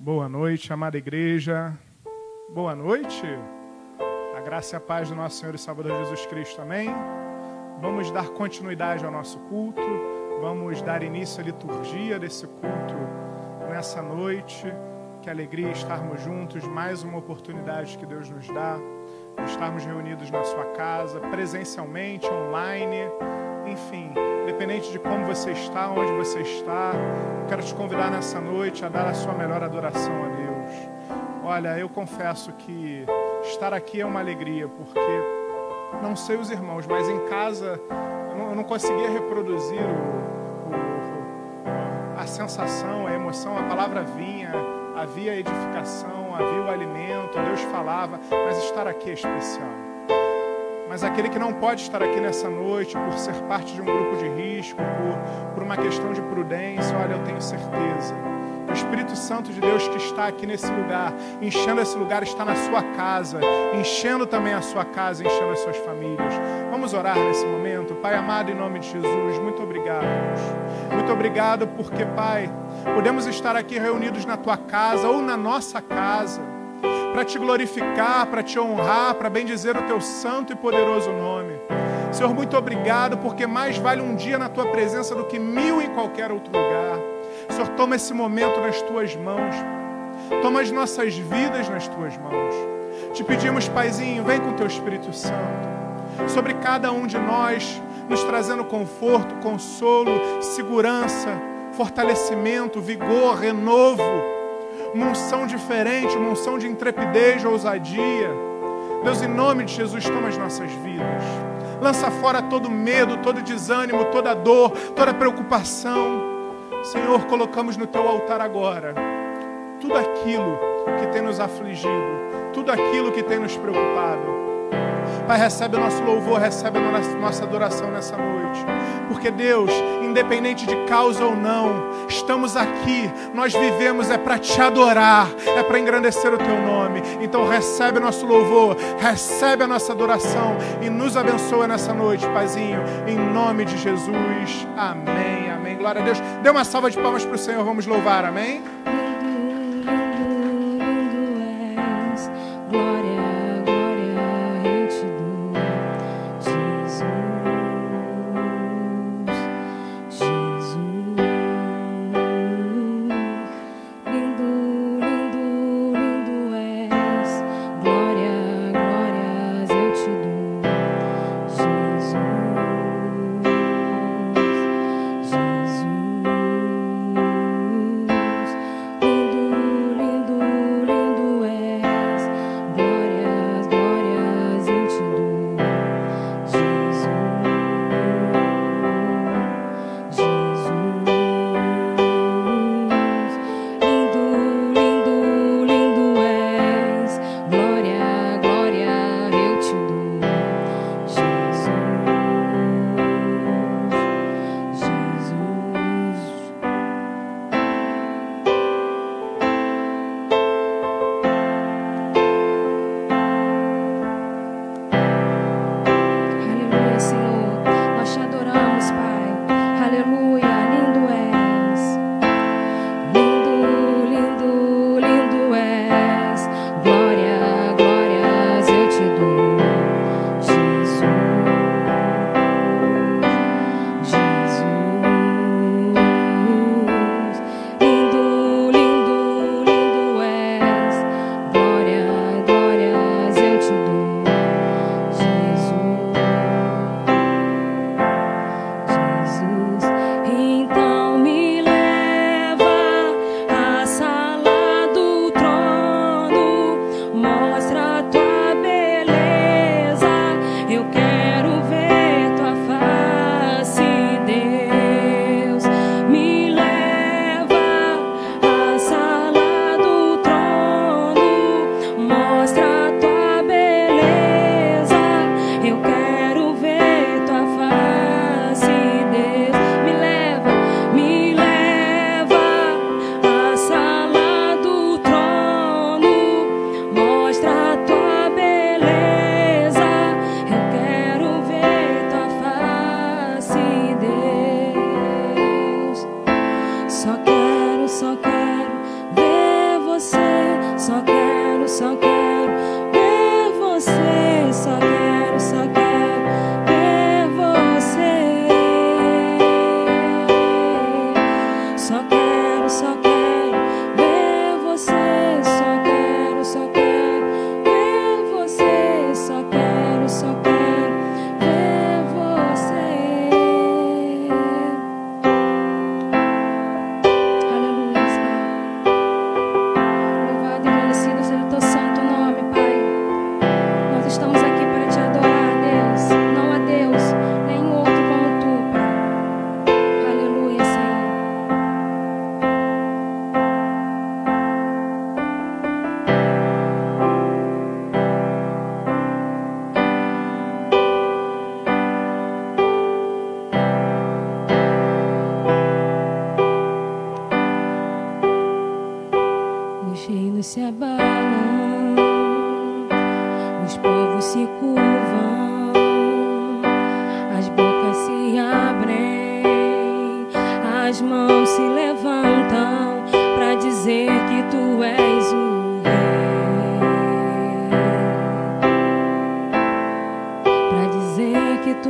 Boa noite, amada igreja. Boa noite. A graça e a paz do nosso Senhor e Salvador Jesus Cristo. Amém. Vamos dar continuidade ao nosso culto. Vamos dar início à liturgia desse culto nessa noite. Que alegria estarmos juntos, mais uma oportunidade que Deus nos dá estarmos reunidos na sua casa, presencialmente, online, enfim, independente de como você está, onde você está, quero te convidar nessa noite a dar a sua melhor adoração a Deus. Olha, eu confesso que estar aqui é uma alegria, porque não sei os irmãos, mas em casa eu não, conseguia reproduzir o, o, a sensação, a emoção, a palavra vinha, havia edificação, havia o alimento, Deus falava, mas estar aqui é especial. Mas aquele que não pode estar aqui nessa noite por ser parte de um grupo de risco, por, por uma questão de prudência, olha, eu tenho certeza. O Espírito Santo de Deus que está aqui nesse lugar, enchendo esse lugar, está na sua casa, enchendo também a sua casa, enchendo as suas famílias. Vamos orar nesse momento. Pai amado, em nome de Jesus, muito obrigado. Muito obrigado porque, Pai, podemos estar aqui reunidos na tua casa ou na nossa casa para te glorificar, para te honrar, para bendizer o teu santo e poderoso nome. Senhor, muito obrigado, porque mais vale um dia na tua presença do que mil em qualquer outro lugar. Senhor, toma esse momento nas tuas mãos. Toma as nossas vidas nas tuas mãos. Te pedimos, Paizinho, vem com teu Espírito Santo sobre cada um de nós, nos trazendo conforto, consolo, segurança, fortalecimento, vigor, renovo uma unção diferente, uma unção de intrepidez, ousadia. Deus, em nome de Jesus, toma as nossas vidas. Lança fora todo medo, todo desânimo, toda dor, toda preocupação. Senhor, colocamos no teu altar agora tudo aquilo que tem nos afligido, tudo aquilo que tem nos preocupado. Pai, recebe o nosso louvor, recebe a nossa adoração nessa noite. Porque Deus, independente de causa ou não, estamos aqui, nós vivemos é para te adorar, é para engrandecer o teu nome. Então recebe o nosso louvor, recebe a nossa adoração e nos abençoa nessa noite, Paizinho, em nome de Jesus. Amém, amém. Glória a Deus. Dê uma salva de palmas para o Senhor, vamos louvar, amém. povos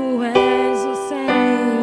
és o Senhor.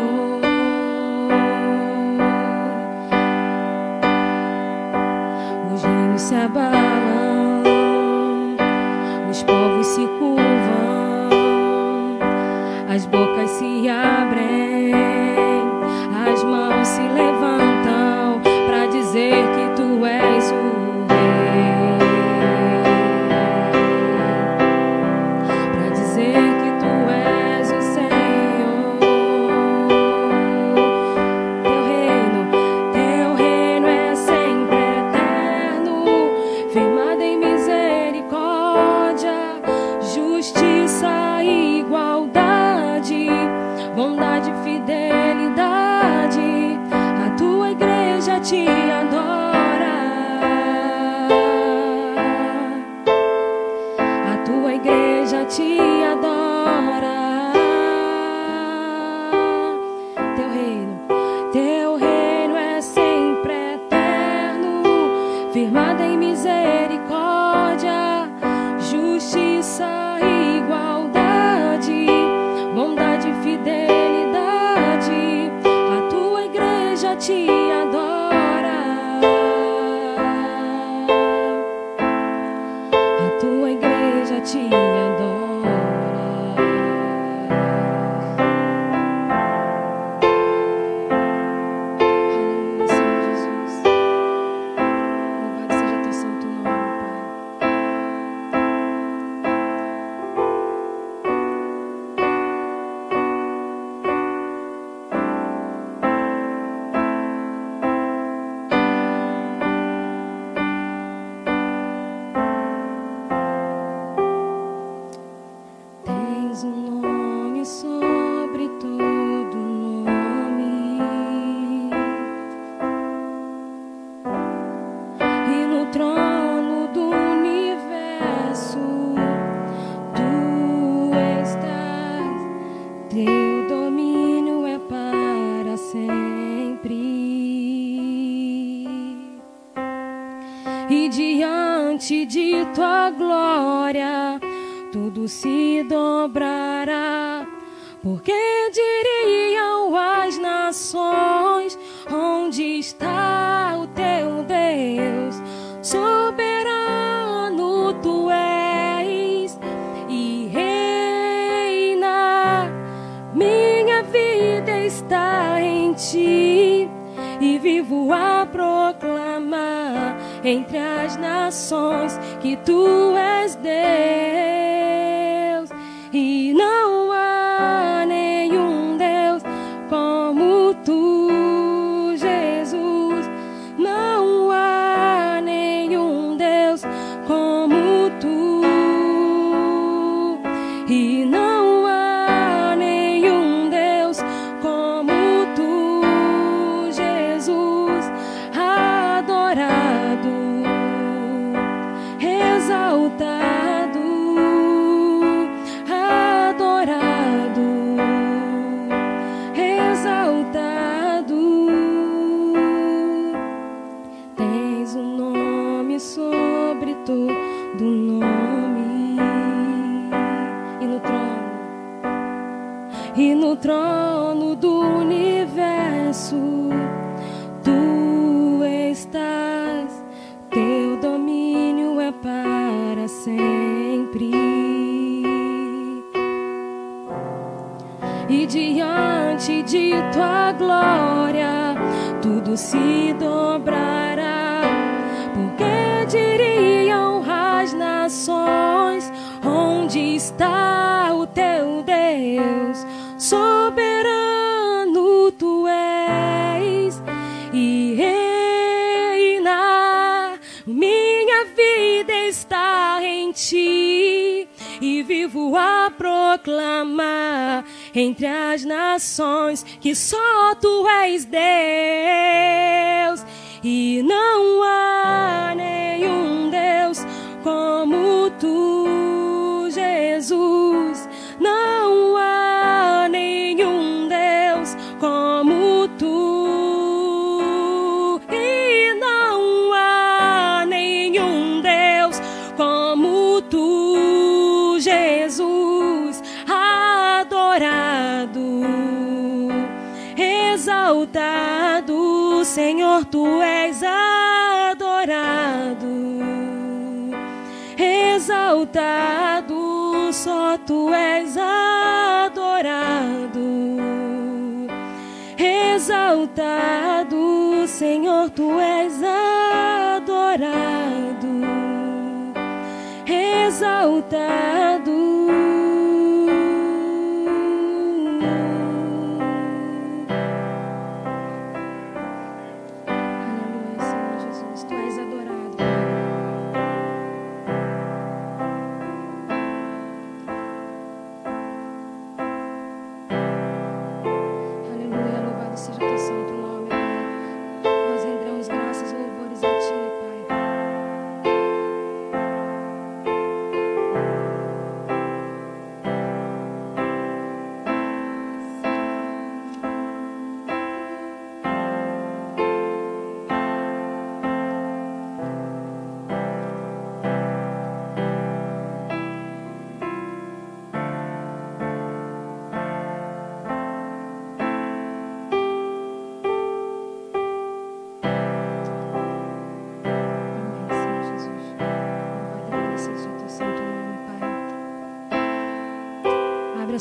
Deus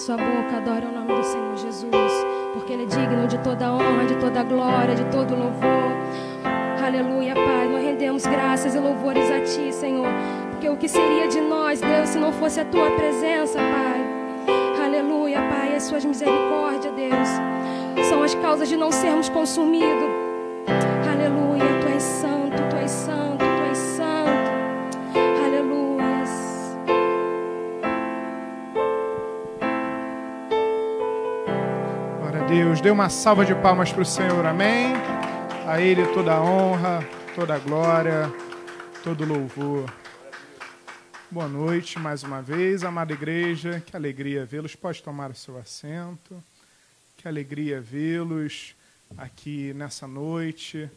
sua boca, adora o nome do Senhor Jesus, porque Ele é digno de toda honra, de toda glória, de todo louvor. Aleluia, Pai. Nós rendemos graças e louvores a Ti, Senhor, porque o que seria de nós, Deus, se não fosse a Tua presença, Pai? Aleluia, Pai. As Suas misericórdias, Deus, são as causas de não sermos consumidos. Dê uma salva de palmas para o Senhor, amém? A Ele toda a honra, toda a glória, todo o louvor. Boa noite mais uma vez, amada igreja. Que alegria vê-los. Pode tomar o seu assento. Que alegria vê-los aqui nessa noite.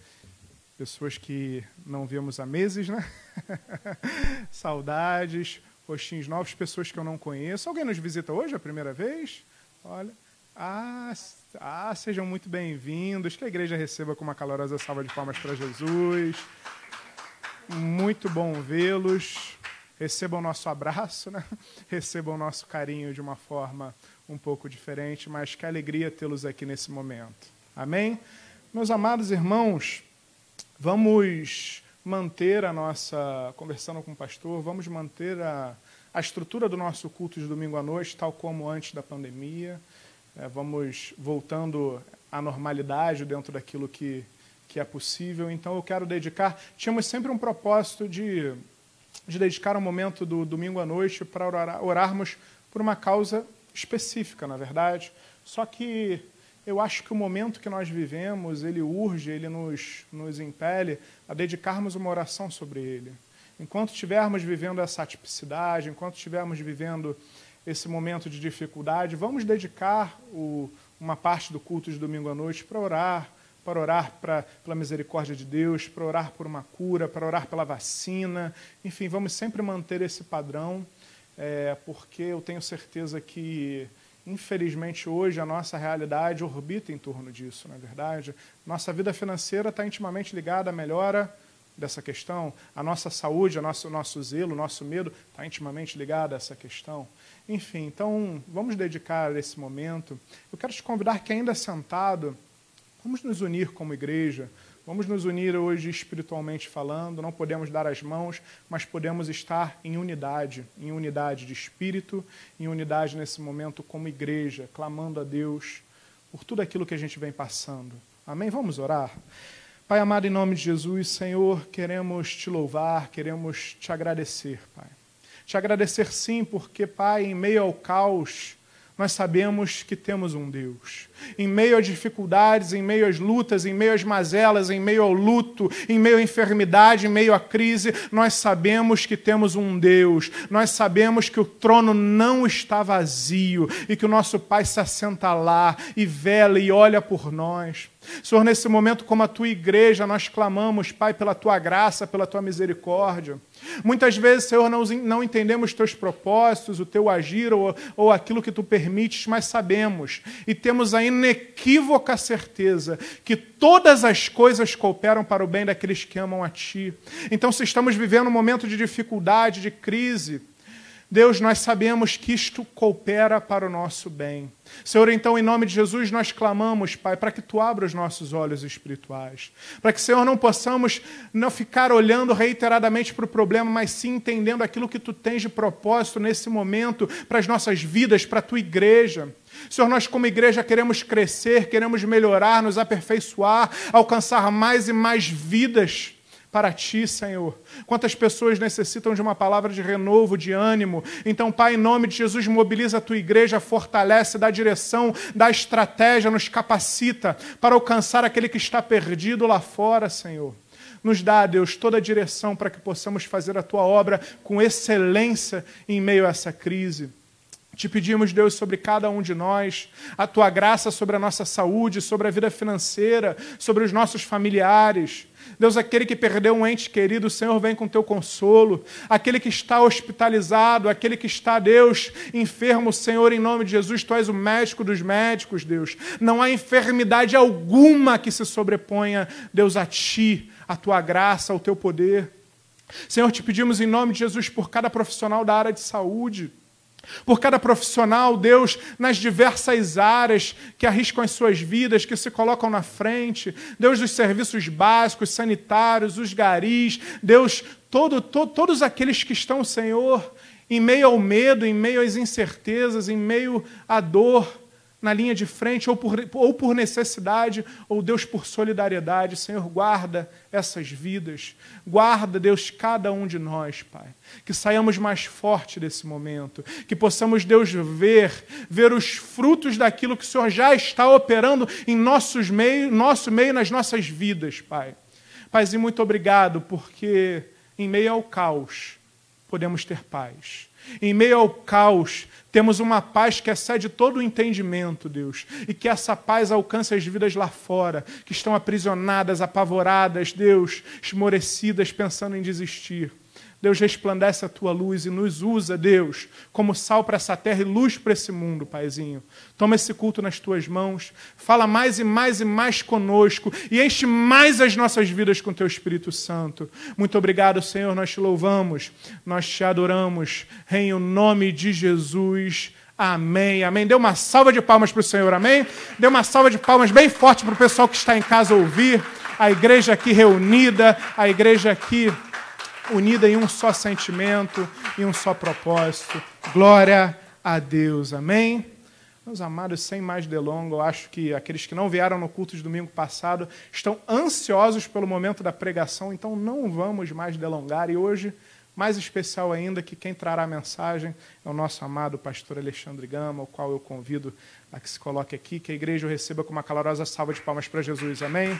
Pessoas que não vemos há meses, né? Saudades, rostinhos novos, pessoas que eu não conheço. Alguém nos visita hoje a primeira vez? Olha. Ah, ah, sejam muito bem-vindos. Que a igreja receba com uma calorosa salva de palmas para Jesus. Muito bom vê-los. Recebam nosso abraço, né? recebam nosso carinho de uma forma um pouco diferente, mas que alegria tê-los aqui nesse momento. Amém? Meus amados irmãos, vamos manter a nossa, conversando com o pastor, vamos manter a, a estrutura do nosso culto de domingo à noite, tal como antes da pandemia. É, vamos voltando à normalidade dentro daquilo que, que é possível. Então eu quero dedicar. Tínhamos sempre um propósito de, de dedicar um momento do domingo à noite para orar, orarmos por uma causa específica, na verdade. Só que eu acho que o momento que nós vivemos, ele urge, ele nos, nos impele a dedicarmos uma oração sobre ele. Enquanto estivermos vivendo essa atipicidade, enquanto estivermos vivendo esse momento de dificuldade, vamos dedicar o, uma parte do culto de domingo à noite para orar, para orar pra, pela misericórdia de Deus, para orar por uma cura, para orar pela vacina. Enfim, vamos sempre manter esse padrão, é, porque eu tenho certeza que, infelizmente, hoje a nossa realidade orbita em torno disso, não é verdade? Nossa vida financeira está intimamente ligada à melhora dessa questão, a nossa saúde, o nosso, nosso zelo, o nosso medo está intimamente ligado a essa questão. Enfim, então vamos dedicar esse momento. Eu quero te convidar que ainda sentado, vamos nos unir como igreja, vamos nos unir hoje espiritualmente falando, não podemos dar as mãos, mas podemos estar em unidade, em unidade de espírito, em unidade nesse momento como igreja, clamando a Deus por tudo aquilo que a gente vem passando. Amém? Vamos orar? Pai amado, em nome de Jesus, Senhor, queremos te louvar, queremos te agradecer, Pai. Te agradecer sim, porque, Pai, em meio ao caos, nós sabemos que temos um Deus. Em meio às dificuldades, em meio às lutas, em meio às mazelas, em meio ao luto, em meio à enfermidade, em meio à crise, nós sabemos que temos um Deus. Nós sabemos que o trono não está vazio e que o nosso Pai se assenta lá e vela e olha por nós. Senhor, nesse momento, como a tua igreja, nós clamamos, Pai, pela tua graça, pela tua misericórdia. Muitas vezes, Senhor, não, não entendemos teus propósitos, o teu agir ou, ou aquilo que tu permites, mas sabemos e temos a inequívoca certeza que todas as coisas cooperam para o bem daqueles que amam a ti. Então, se estamos vivendo um momento de dificuldade, de crise, Deus, nós sabemos que isto coopera para o nosso bem. Senhor, então, em nome de Jesus, nós clamamos, Pai, para que Tu abra os nossos olhos espirituais. Para que, Senhor, não possamos não ficar olhando reiteradamente para o problema, mas sim entendendo aquilo que Tu tens de propósito nesse momento para as nossas vidas, para a Tua igreja. Senhor, nós como igreja queremos crescer, queremos melhorar, nos aperfeiçoar, alcançar mais e mais vidas para ti, Senhor. Quantas pessoas necessitam de uma palavra de renovo, de ânimo. Então, Pai, em nome de Jesus, mobiliza a tua igreja, fortalece, dá direção, dá estratégia, nos capacita para alcançar aquele que está perdido lá fora, Senhor. Nos dá, Deus, toda a direção para que possamos fazer a tua obra com excelência em meio a essa crise. Te pedimos, Deus, sobre cada um de nós, a tua graça sobre a nossa saúde, sobre a vida financeira, sobre os nossos familiares. Deus, aquele que perdeu um ente querido, o Senhor vem com teu consolo. Aquele que está hospitalizado, aquele que está, Deus, enfermo, Senhor, em nome de Jesus, tu és o médico dos médicos, Deus. Não há enfermidade alguma que se sobreponha, Deus, a ti, a tua graça, ao teu poder. Senhor, te pedimos em nome de Jesus por cada profissional da área de saúde por cada profissional, Deus, nas diversas áreas que arriscam as suas vidas, que se colocam na frente, Deus dos serviços básicos, sanitários, os garis, Deus, todo, to, todos aqueles que estão, Senhor, em meio ao medo, em meio às incertezas, em meio à dor, na linha de frente, ou por, ou por necessidade, ou Deus por solidariedade. Senhor, guarda essas vidas. Guarda, Deus, cada um de nós, Pai. Que saiamos mais forte desse momento. Que possamos, Deus, ver, ver os frutos daquilo que o Senhor já está operando em nossos meio, nosso meio, nas nossas vidas, Pai. Paizinho, muito obrigado, porque em meio ao caos podemos ter paz. Em meio ao caos, temos uma paz que excede todo o entendimento, Deus. E que essa paz alcance as vidas lá fora, que estão aprisionadas, apavoradas, Deus, esmorecidas, pensando em desistir. Deus, resplandece a tua luz e nos usa, Deus, como sal para essa terra e luz para esse mundo, Paizinho. Toma esse culto nas tuas mãos, fala mais e mais e mais conosco e enche mais as nossas vidas com teu Espírito Santo. Muito obrigado, Senhor, nós te louvamos, nós te adoramos, em nome de Jesus. Amém, amém. Dê uma salva de palmas para o Senhor, amém? Dê uma salva de palmas bem forte para o pessoal que está em casa ouvir. A igreja aqui reunida, a igreja aqui unida em um só sentimento, em um só propósito. Glória a Deus. Amém? Meus amados, sem mais delonga, eu acho que aqueles que não vieram no culto de domingo passado estão ansiosos pelo momento da pregação, então não vamos mais delongar. E hoje, mais especial ainda, que quem trará a mensagem é o nosso amado pastor Alexandre Gama, o qual eu convido a que se coloque aqui, que a igreja o receba com uma calorosa salva de palmas para Jesus. Amém?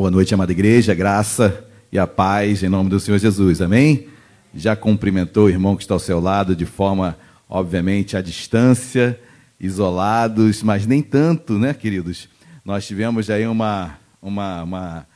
Boa noite, amada igreja, graça e a paz em nome do Senhor Jesus, amém? Já cumprimentou o irmão que está ao seu lado de forma, obviamente, à distância, isolados, mas nem tanto, né, queridos? Nós tivemos aí uma, uma, uma,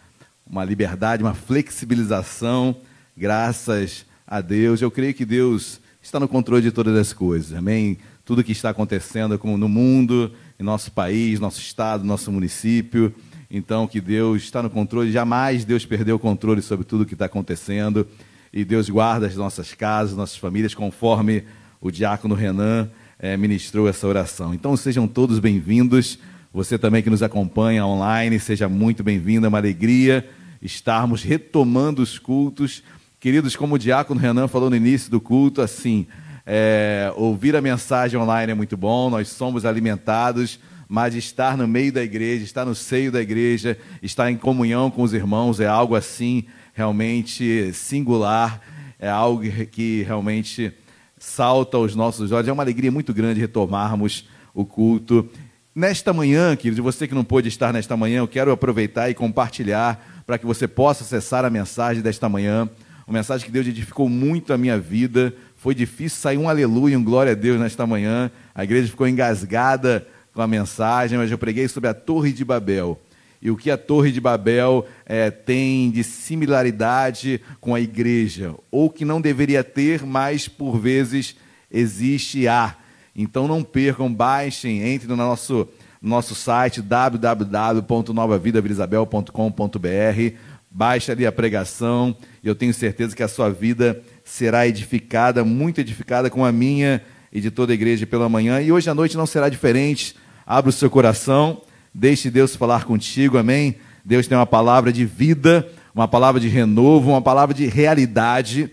uma liberdade, uma flexibilização, graças a Deus. Eu creio que Deus está no controle de todas as coisas, amém? Tudo que está acontecendo como no mundo, em nosso país, nosso estado, nosso município então, que Deus está no controle, jamais Deus perdeu o controle sobre tudo o que está acontecendo. E Deus guarda as nossas casas, nossas famílias, conforme o diácono Renan é, ministrou essa oração. Então, sejam todos bem-vindos. Você também que nos acompanha online, seja muito bem-vindo. É uma alegria estarmos retomando os cultos. Queridos, como o diácono Renan falou no início do culto, assim, é, ouvir a mensagem online é muito bom, nós somos alimentados mas estar no meio da igreja, estar no seio da igreja, estar em comunhão com os irmãos é algo assim realmente singular, é algo que realmente salta aos nossos olhos. É uma alegria muito grande retomarmos o culto. Nesta manhã, querido, você que não pôde estar nesta manhã, eu quero aproveitar e compartilhar para que você possa acessar a mensagem desta manhã. Uma mensagem que Deus edificou muito a minha vida. Foi difícil sair um aleluia, um glória a Deus nesta manhã. A igreja ficou engasgada com a mensagem, mas eu preguei sobre a Torre de Babel. E o que a Torre de Babel é, tem de similaridade com a igreja, ou que não deveria ter, mas por vezes existe e há. Então não percam, baixem, entrem no nosso, nosso site www.novavidavilisabel.com.br, baixe ali a pregação, e eu tenho certeza que a sua vida será edificada, muito edificada com a minha e de toda a igreja pela manhã. E hoje à noite não será diferente. Abra o seu coração, deixe Deus falar contigo, amém? Deus tem uma palavra de vida, uma palavra de renovo, uma palavra de realidade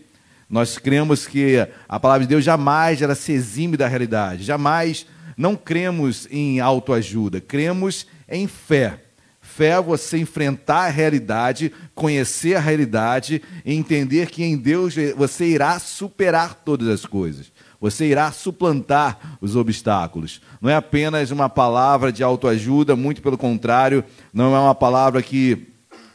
nós cremos que a palavra de Deus jamais ela se exime da realidade. Jamais não cremos em autoajuda, cremos em fé. Fé é você enfrentar a realidade, conhecer a realidade e entender que em Deus você irá superar todas as coisas. Você irá suplantar os obstáculos. Não é apenas uma palavra de autoajuda, muito pelo contrário, não é uma palavra que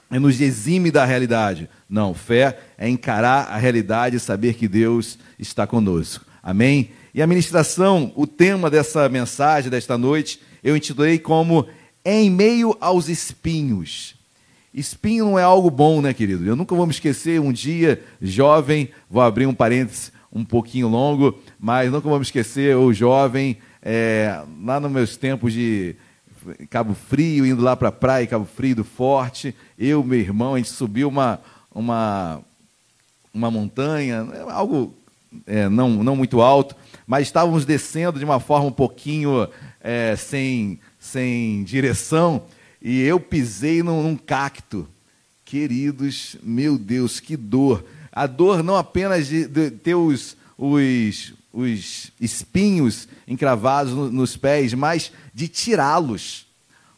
nos exime da realidade. Não, fé é encarar a realidade e saber que Deus está conosco. Amém? E a ministração, o tema dessa mensagem desta noite, eu intitulei como Em meio aos espinhos. Espinho não é algo bom, né, querido? Eu nunca vou me esquecer, um dia, jovem, vou abrir um parênteses um pouquinho longo, mas nunca me esquecer, o jovem, é, lá nos meus tempos de Cabo Frio, indo lá para a praia, Cabo Frio do Forte, eu, meu irmão, a gente subiu uma, uma, uma montanha, algo é, não, não muito alto, mas estávamos descendo de uma forma um pouquinho é, sem, sem direção e eu pisei num, num cacto. Queridos, meu Deus, que dor! A dor não apenas de, de ter os, os, os espinhos encravados no, nos pés, mas de tirá-los.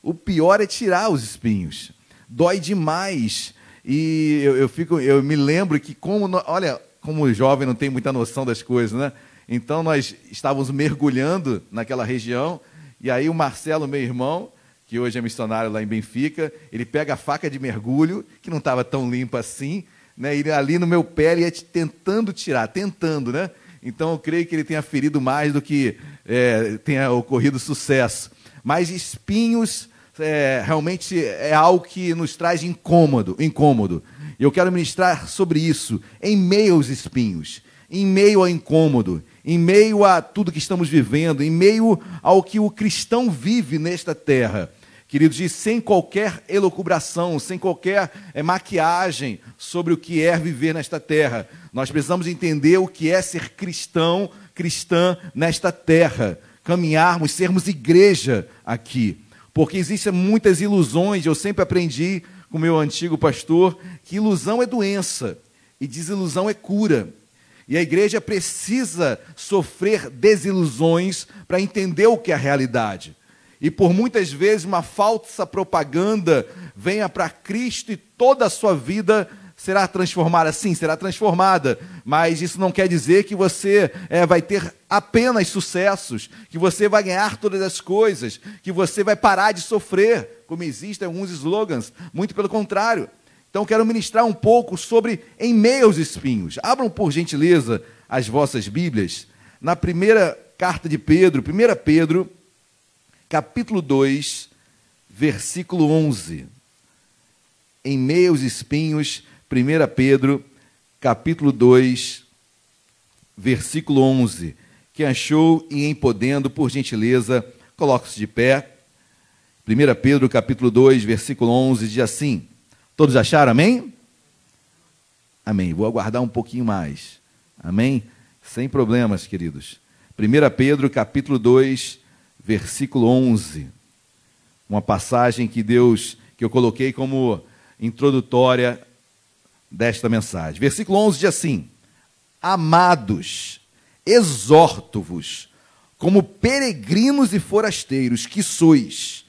O pior é tirar os espinhos. Dói demais. E eu, eu, fico, eu me lembro que, como, olha, como jovem não tem muita noção das coisas, né? Então nós estávamos mergulhando naquela região, e aí o Marcelo, meu irmão, que hoje é missionário lá em Benfica, ele pega a faca de mergulho, que não estava tão limpa assim, né? E ali no meu pé ele ia tentando tirar, tentando, né? Então eu creio que ele tenha ferido mais do que é, tenha ocorrido sucesso. Mas espinhos é, realmente é algo que nos traz incômodo, incômodo. E eu quero ministrar sobre isso, em meio aos espinhos, em meio ao incômodo, em meio a tudo que estamos vivendo, em meio ao que o cristão vive nesta terra. Queridos, e sem qualquer elucubração, sem qualquer é, maquiagem sobre o que é viver nesta terra. Nós precisamos entender o que é ser cristão, cristã nesta terra. Caminharmos, sermos igreja aqui porque existem muitas ilusões. Eu sempre aprendi com meu antigo pastor que ilusão é doença e desilusão é cura. E a igreja precisa sofrer desilusões para entender o que é a realidade. E por muitas vezes uma falsa propaganda venha para Cristo e toda a sua vida será transformada? Sim, será transformada, mas isso não quer dizer que você é, vai ter apenas sucessos, que você vai ganhar todas as coisas, que você vai parar de sofrer, como existem alguns slogans, muito pelo contrário. Então, quero ministrar um pouco sobre em meio aos espinhos. Abram, por gentileza, as vossas Bíblias, na primeira carta de Pedro, 1 Pedro, capítulo 2, versículo 11. Em meio aos espinhos, 1 Pedro, capítulo 2, versículo 11. Quem achou e em podendo, por gentileza, coloque-se de pé. 1 Pedro, capítulo 2, versículo 11, diz assim: Todos acharam, amém? Amém. Vou aguardar um pouquinho mais. Amém? Sem problemas, queridos. 1 Pedro, capítulo 2, versículo 11. Uma passagem que Deus, que eu coloquei como introdutória desta mensagem. Versículo 11 diz assim: Amados, exorto-vos como peregrinos e forasteiros que sois.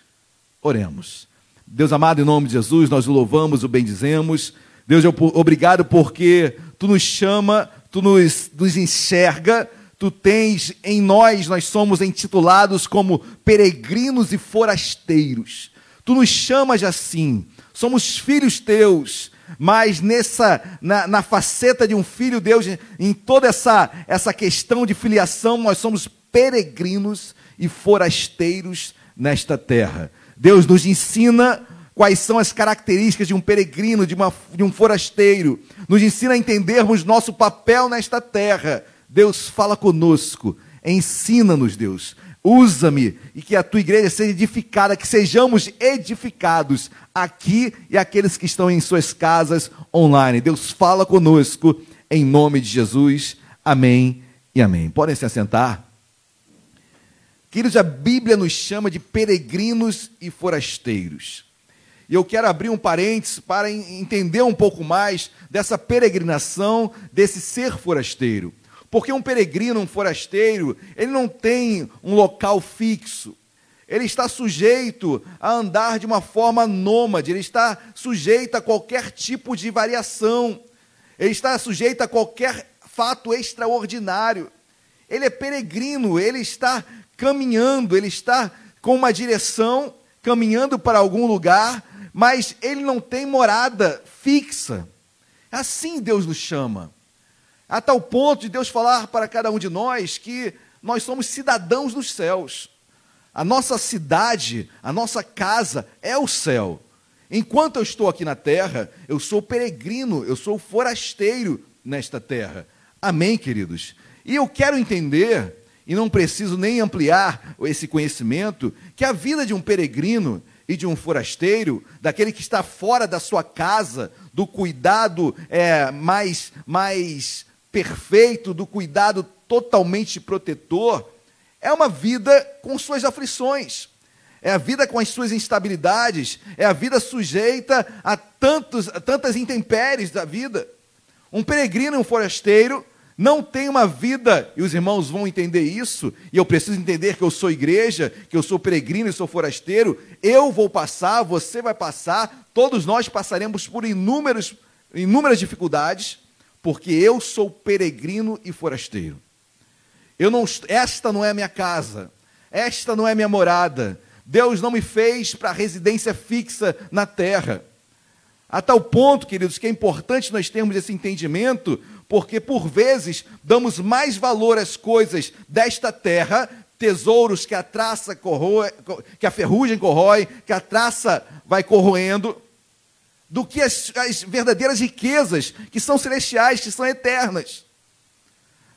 Oremos. Deus amado, em nome de Jesus, nós o louvamos, o bendizemos. Deus, obrigado porque tu nos chama, tu nos, nos enxerga, tu tens em nós, nós somos intitulados como peregrinos e forasteiros. Tu nos chamas assim, somos filhos teus, mas nessa na, na, faceta de um filho Deus, em toda essa essa questão de filiação, nós somos peregrinos e forasteiros nesta terra. Deus nos ensina quais são as características de um peregrino, de, uma, de um forasteiro, nos ensina a entendermos nosso papel nesta terra. Deus fala conosco, ensina-nos, Deus. Usa-me e que a tua igreja seja edificada, que sejamos edificados aqui e aqueles que estão em suas casas online. Deus fala conosco em nome de Jesus. Amém e amém. Podem se assentar. Queridos, a Bíblia nos chama de peregrinos e forasteiros. E eu quero abrir um parênteses para entender um pouco mais dessa peregrinação, desse ser forasteiro. Porque um peregrino, um forasteiro, ele não tem um local fixo. Ele está sujeito a andar de uma forma nômade, ele está sujeito a qualquer tipo de variação, ele está sujeito a qualquer fato extraordinário. Ele é peregrino, ele está caminhando, ele está com uma direção, caminhando para algum lugar, mas ele não tem morada fixa. Assim Deus nos chama. A tal ponto de Deus falar para cada um de nós que nós somos cidadãos dos céus. A nossa cidade, a nossa casa é o céu. Enquanto eu estou aqui na terra, eu sou peregrino, eu sou forasteiro nesta terra. Amém, queridos? E eu quero entender e não preciso nem ampliar esse conhecimento, que a vida de um peregrino e de um forasteiro, daquele que está fora da sua casa, do cuidado é, mais, mais perfeito, do cuidado totalmente protetor, é uma vida com suas aflições. É a vida com as suas instabilidades, é a vida sujeita a, tantos, a tantas intempéries da vida. Um peregrino e um forasteiro não tem uma vida, e os irmãos vão entender isso, e eu preciso entender que eu sou igreja, que eu sou peregrino e sou forasteiro, eu vou passar, você vai passar, todos nós passaremos por inúmeros, inúmeras dificuldades, porque eu sou peregrino e forasteiro. Eu não, esta não é minha casa, esta não é minha morada. Deus não me fez para residência fixa na terra. A tal ponto, queridos, que é importante nós termos esse entendimento, porque por vezes damos mais valor às coisas desta terra, tesouros que a traça corroe, que a ferrugem corrói, que a traça vai corroendo, do que as, as verdadeiras riquezas que são celestiais, que são eternas.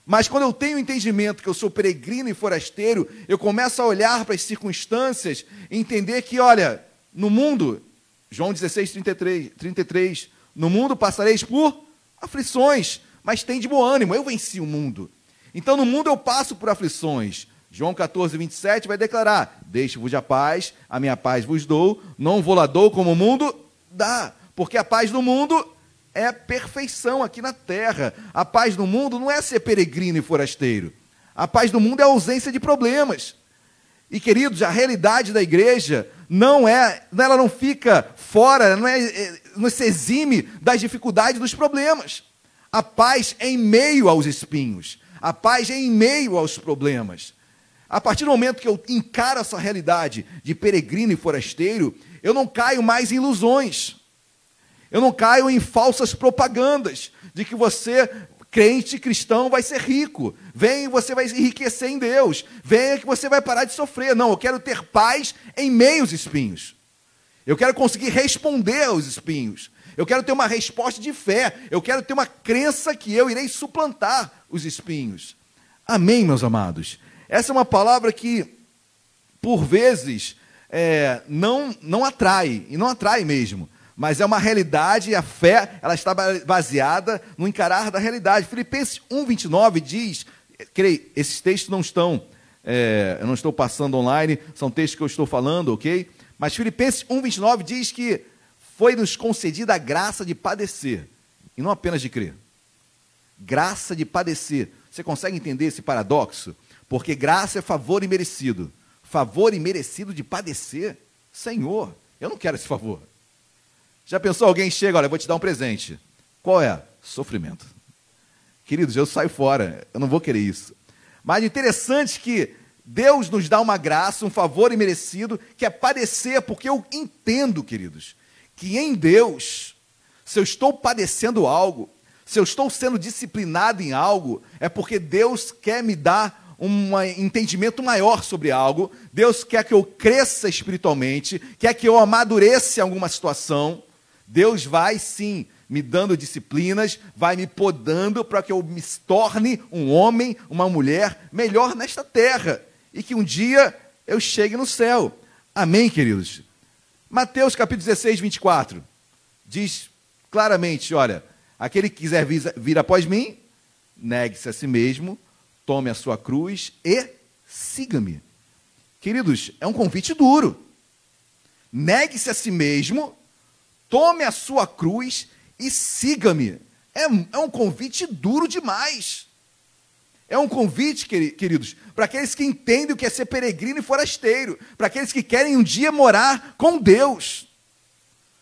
Mas quando eu tenho o entendimento que eu sou peregrino e forasteiro, eu começo a olhar para as circunstâncias e entender que, olha, no mundo, João 16, 33, 33 no mundo passareis por aflições, mas tem de bom ânimo, eu venci o mundo. Então no mundo eu passo por aflições. João 14, 27 vai declarar: Deixe-vos a paz, a minha paz vos dou, não vou lá dou como o mundo dá, porque a paz do mundo é perfeição aqui na terra. A paz do mundo não é ser peregrino e forasteiro. A paz do mundo é a ausência de problemas. E queridos, a realidade da igreja não é, ela não fica fora, não, é, não se exime das dificuldades, dos problemas. A paz é em meio aos espinhos. A paz é em meio aos problemas. A partir do momento que eu encaro essa realidade de peregrino e forasteiro, eu não caio mais em ilusões. Eu não caio em falsas propagandas de que você, crente cristão, vai ser rico. Vem, você vai enriquecer em Deus. Venha que você vai parar de sofrer. Não, eu quero ter paz em meio aos espinhos. Eu quero conseguir responder aos espinhos. Eu quero ter uma resposta de fé. Eu quero ter uma crença que eu irei suplantar os espinhos. Amém, meus amados? Essa é uma palavra que, por vezes, é, não, não atrai, e não atrai mesmo. Mas é uma realidade e a fé ela está baseada no encarar da realidade. Filipenses 1,29 diz, creio, esses textos não estão, é, eu não estou passando online, são textos que eu estou falando, ok? Mas Filipenses 1,29 diz que foi-nos concedida a graça de padecer, e não apenas de crer. Graça de padecer. Você consegue entender esse paradoxo? Porque graça é favor imerecido. Favor imerecido de padecer. Senhor, eu não quero esse favor. Já pensou alguém chega, olha, vou te dar um presente. Qual é? Sofrimento. Queridos, eu saio fora, eu não vou querer isso. Mas interessante que Deus nos dá uma graça, um favor imerecido, que é padecer, porque eu entendo, queridos, que em Deus, se eu estou padecendo algo, se eu estou sendo disciplinado em algo, é porque Deus quer me dar um entendimento maior sobre algo, Deus quer que eu cresça espiritualmente, quer que eu amadureça em alguma situação. Deus vai sim me dando disciplinas, vai me podando para que eu me torne um homem, uma mulher melhor nesta terra e que um dia eu chegue no céu. Amém, queridos? Mateus capítulo 16, 24 diz claramente: olha, aquele que quiser vir, vir após mim, negue-se a si mesmo, tome a sua cruz e siga-me. Queridos, é um convite duro. Negue-se a si mesmo, tome a sua cruz e siga-me. É, é um convite duro demais. É um convite, queridos, para aqueles que entendem o que é ser peregrino e forasteiro, para aqueles que querem um dia morar com Deus,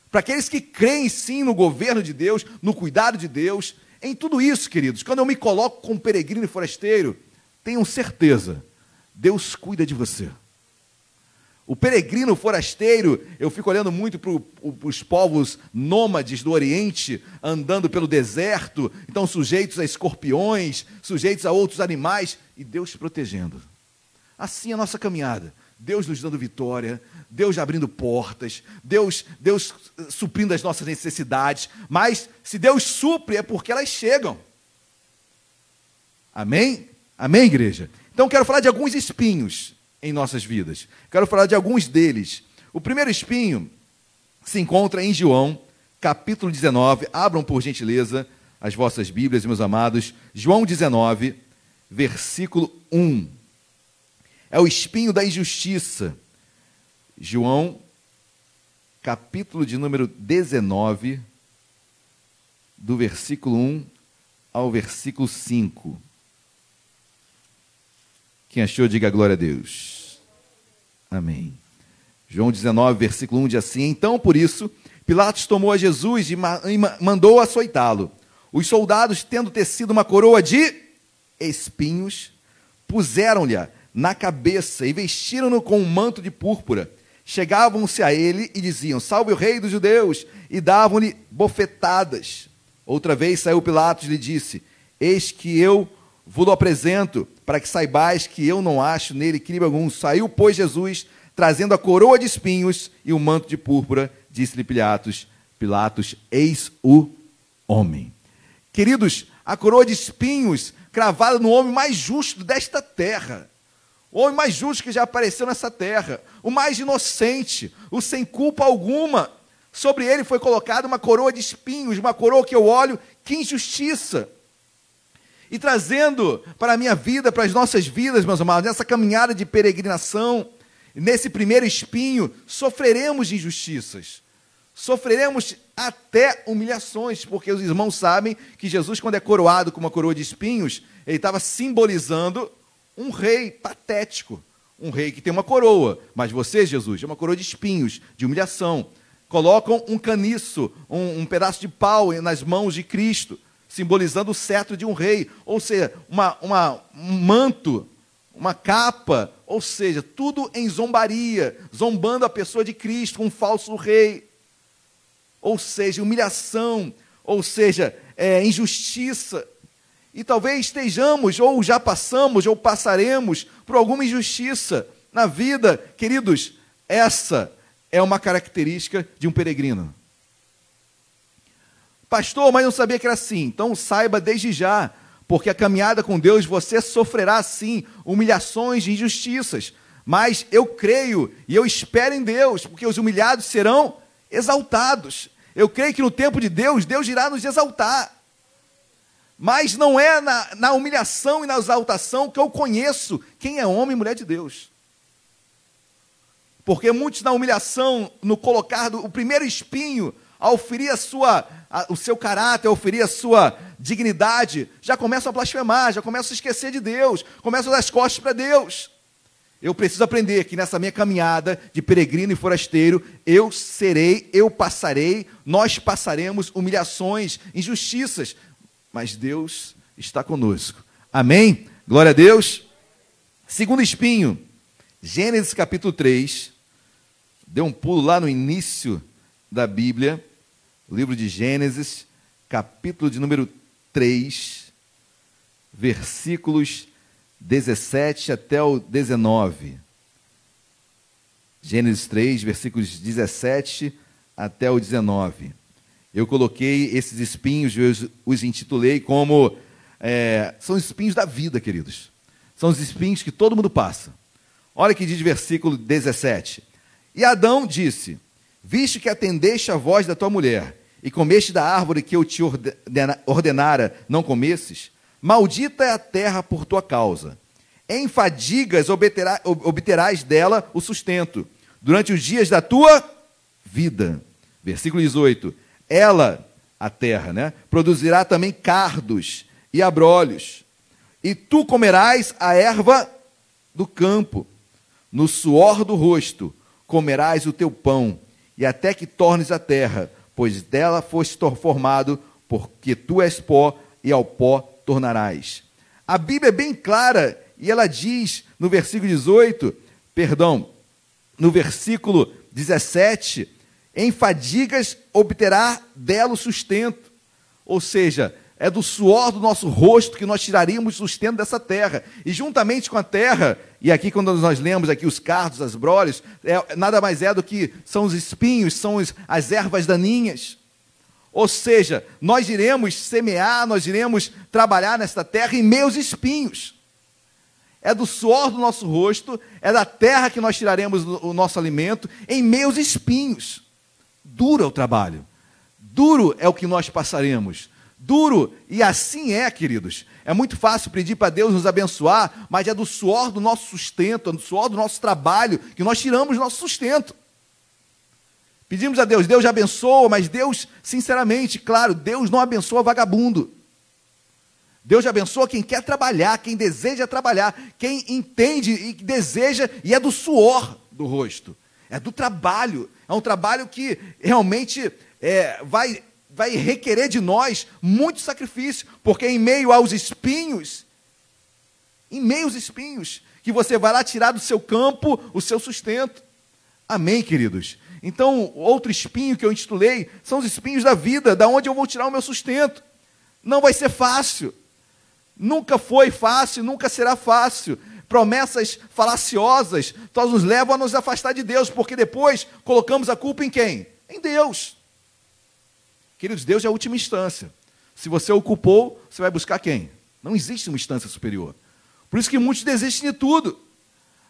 para aqueles que creem sim no governo de Deus, no cuidado de Deus, em tudo isso, queridos. Quando eu me coloco como peregrino e forasteiro, tenham certeza, Deus cuida de você. O peregrino forasteiro, eu fico olhando muito para os povos nômades do Oriente, andando pelo deserto, então sujeitos a escorpiões, sujeitos a outros animais, e Deus protegendo. Assim é a nossa caminhada. Deus nos dando vitória, Deus abrindo portas, Deus, Deus suprindo as nossas necessidades. Mas se Deus supre, é porque elas chegam. Amém? Amém, igreja? Então quero falar de alguns espinhos em nossas vidas. Quero falar de alguns deles. O primeiro espinho se encontra em João, capítulo 19. Abram, por gentileza, as vossas Bíblias, meus amados. João 19, versículo 1. É o espinho da injustiça. João, capítulo de número 19, do versículo 1 ao versículo 5. Quem achou, diga glória a Deus. Amém. João 19, versículo 1 diz assim: Então, por isso, Pilatos tomou a Jesus e mandou açoitá-lo. Os soldados, tendo tecido uma coroa de espinhos, puseram-lhe na cabeça e vestiram-no com um manto de púrpura. Chegavam-se a ele e diziam: Salve o rei dos judeus! E davam-lhe bofetadas. Outra vez saiu Pilatos e lhe disse: Eis que eu vos apresento para que saibais que eu não acho nele crime algum. Saiu, pois, Jesus, trazendo a coroa de espinhos e o manto de púrpura, disse-lhe Pilatos, Pilatos, eis o homem. Queridos, a coroa de espinhos cravada no homem mais justo desta terra. O homem mais justo que já apareceu nessa terra, o mais inocente, o sem culpa alguma. Sobre ele foi colocada uma coroa de espinhos, uma coroa que eu olho, que injustiça e trazendo para a minha vida, para as nossas vidas, meus amados, nessa caminhada de peregrinação, nesse primeiro espinho, sofreremos injustiças, sofreremos até humilhações, porque os irmãos sabem que Jesus, quando é coroado com uma coroa de espinhos, ele estava simbolizando um rei patético, um rei que tem uma coroa, mas você, Jesus, é uma coroa de espinhos, de humilhação. Colocam um caniço, um, um pedaço de pau nas mãos de Cristo simbolizando o cetro de um rei, ou seja, uma, uma, um manto, uma capa, ou seja, tudo em zombaria, zombando a pessoa de Cristo, um falso rei, ou seja, humilhação, ou seja, é, injustiça. E talvez estejamos, ou já passamos, ou passaremos por alguma injustiça na vida. Queridos, essa é uma característica de um peregrino. Pastor, mas não sabia que era assim. Então saiba desde já, porque a caminhada com Deus você sofrerá sim humilhações e injustiças. Mas eu creio e eu espero em Deus, porque os humilhados serão exaltados. Eu creio que no tempo de Deus, Deus irá nos exaltar. Mas não é na, na humilhação e na exaltação que eu conheço quem é homem e mulher de Deus. Porque muitos na humilhação, no colocar do, o primeiro espinho, a oferir a sua, o seu caráter, a oferir a sua dignidade, já começam a blasfemar, já começam a esquecer de Deus, começam a dar as costas para Deus. Eu preciso aprender que nessa minha caminhada de peregrino e forasteiro, eu serei, eu passarei, nós passaremos humilhações, injustiças, mas Deus está conosco. Amém? Glória a Deus. Segundo espinho, Gênesis capítulo 3. Deu um pulo lá no início da Bíblia, livro de Gênesis, capítulo de número 3, versículos 17 até o 19. Gênesis 3, versículos 17 até o 19. Eu coloquei esses espinhos, eu os intitulei como. É, são os espinhos da vida, queridos. São os espinhos que todo mundo passa. Olha que diz versículo 17. E Adão disse: Visto que atendeste a voz da tua mulher, e comeste da árvore que eu te ordenara não comesses, Maldita é a terra por tua causa. Em fadigas obterás dela o sustento, durante os dias da tua vida. Versículo 18. Ela, a terra, né, produzirá também cardos e abrolhos, e tu comerás a erva do campo. No suor do rosto comerás o teu pão, e até que tornes a terra, pois dela foste formado, porque tu és pó, e ao pó tornarás. A Bíblia é bem clara e ela diz no versículo 18, perdão, no versículo 17, em fadigas obterá dela o sustento. Ou seja, é do suor do nosso rosto que nós tiraríamos o sustento dessa terra. E juntamente com a terra, e aqui quando nós lemos aqui os cardos, as broles, é, nada mais é do que são os espinhos, são as ervas daninhas. Ou seja, nós iremos semear, nós iremos trabalhar nesta terra em meus espinhos. É do suor do nosso rosto, é da terra que nós tiraremos o nosso alimento, em meus espinhos. Duro é o trabalho, duro é o que nós passaremos. Duro, e assim é, queridos. É muito fácil pedir para Deus nos abençoar, mas é do suor do nosso sustento, é do suor do nosso trabalho que nós tiramos nosso sustento. Pedimos a Deus, Deus abençoa, mas Deus, sinceramente, claro, Deus não abençoa vagabundo. Deus abençoa quem quer trabalhar, quem deseja trabalhar, quem entende e deseja, e é do suor do rosto, é do trabalho. É um trabalho que realmente é, vai, vai requerer de nós muito sacrifício, porque em meio aos espinhos, em meio aos espinhos, que você vai lá tirar do seu campo o seu sustento. Amém, queridos? Então, outro espinho que eu intitulei são os espinhos da vida, da onde eu vou tirar o meu sustento. Não vai ser fácil. Nunca foi fácil, nunca será fácil. Promessas falaciosas nós nos levam a nos afastar de Deus, porque depois colocamos a culpa em quem? Em Deus. Queridos, Deus é a última instância. Se você o culpou, você vai buscar quem? Não existe uma instância superior. Por isso que muitos desistem de tudo.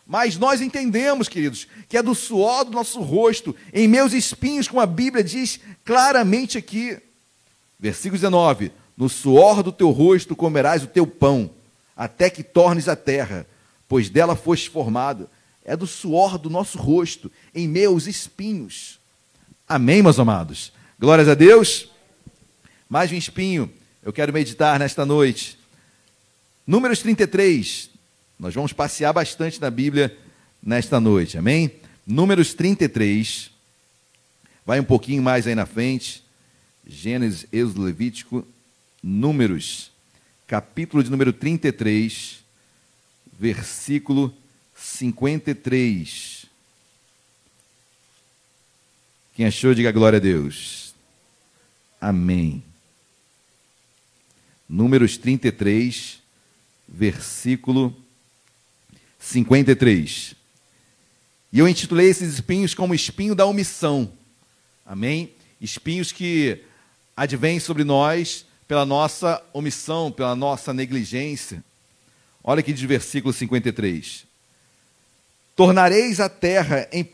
Mas nós entendemos, queridos, que é do suor do nosso rosto, em meus espinhos, como a Bíblia diz claramente aqui. Versículo 19: No suor do teu rosto comerás o teu pão, até que tornes a terra, pois dela foste formado. É do suor do nosso rosto, em meus espinhos. Amém, meus amados? Glórias a Deus. Mais um espinho, eu quero meditar nesta noite. Números 33, nós vamos passear bastante na Bíblia nesta noite, amém? Números 33, vai um pouquinho mais aí na frente, Gênesis, Êxodo, Levítico, Números, capítulo de número 33, versículo 53. Quem achou, diga glória a Deus. Amém. Números 33, versículo 53. E eu intitulei esses espinhos como espinho da omissão. Amém? Espinhos que advêm sobre nós pela nossa omissão, pela nossa negligência. Olha aqui de versículo 53. Tornareis a terra em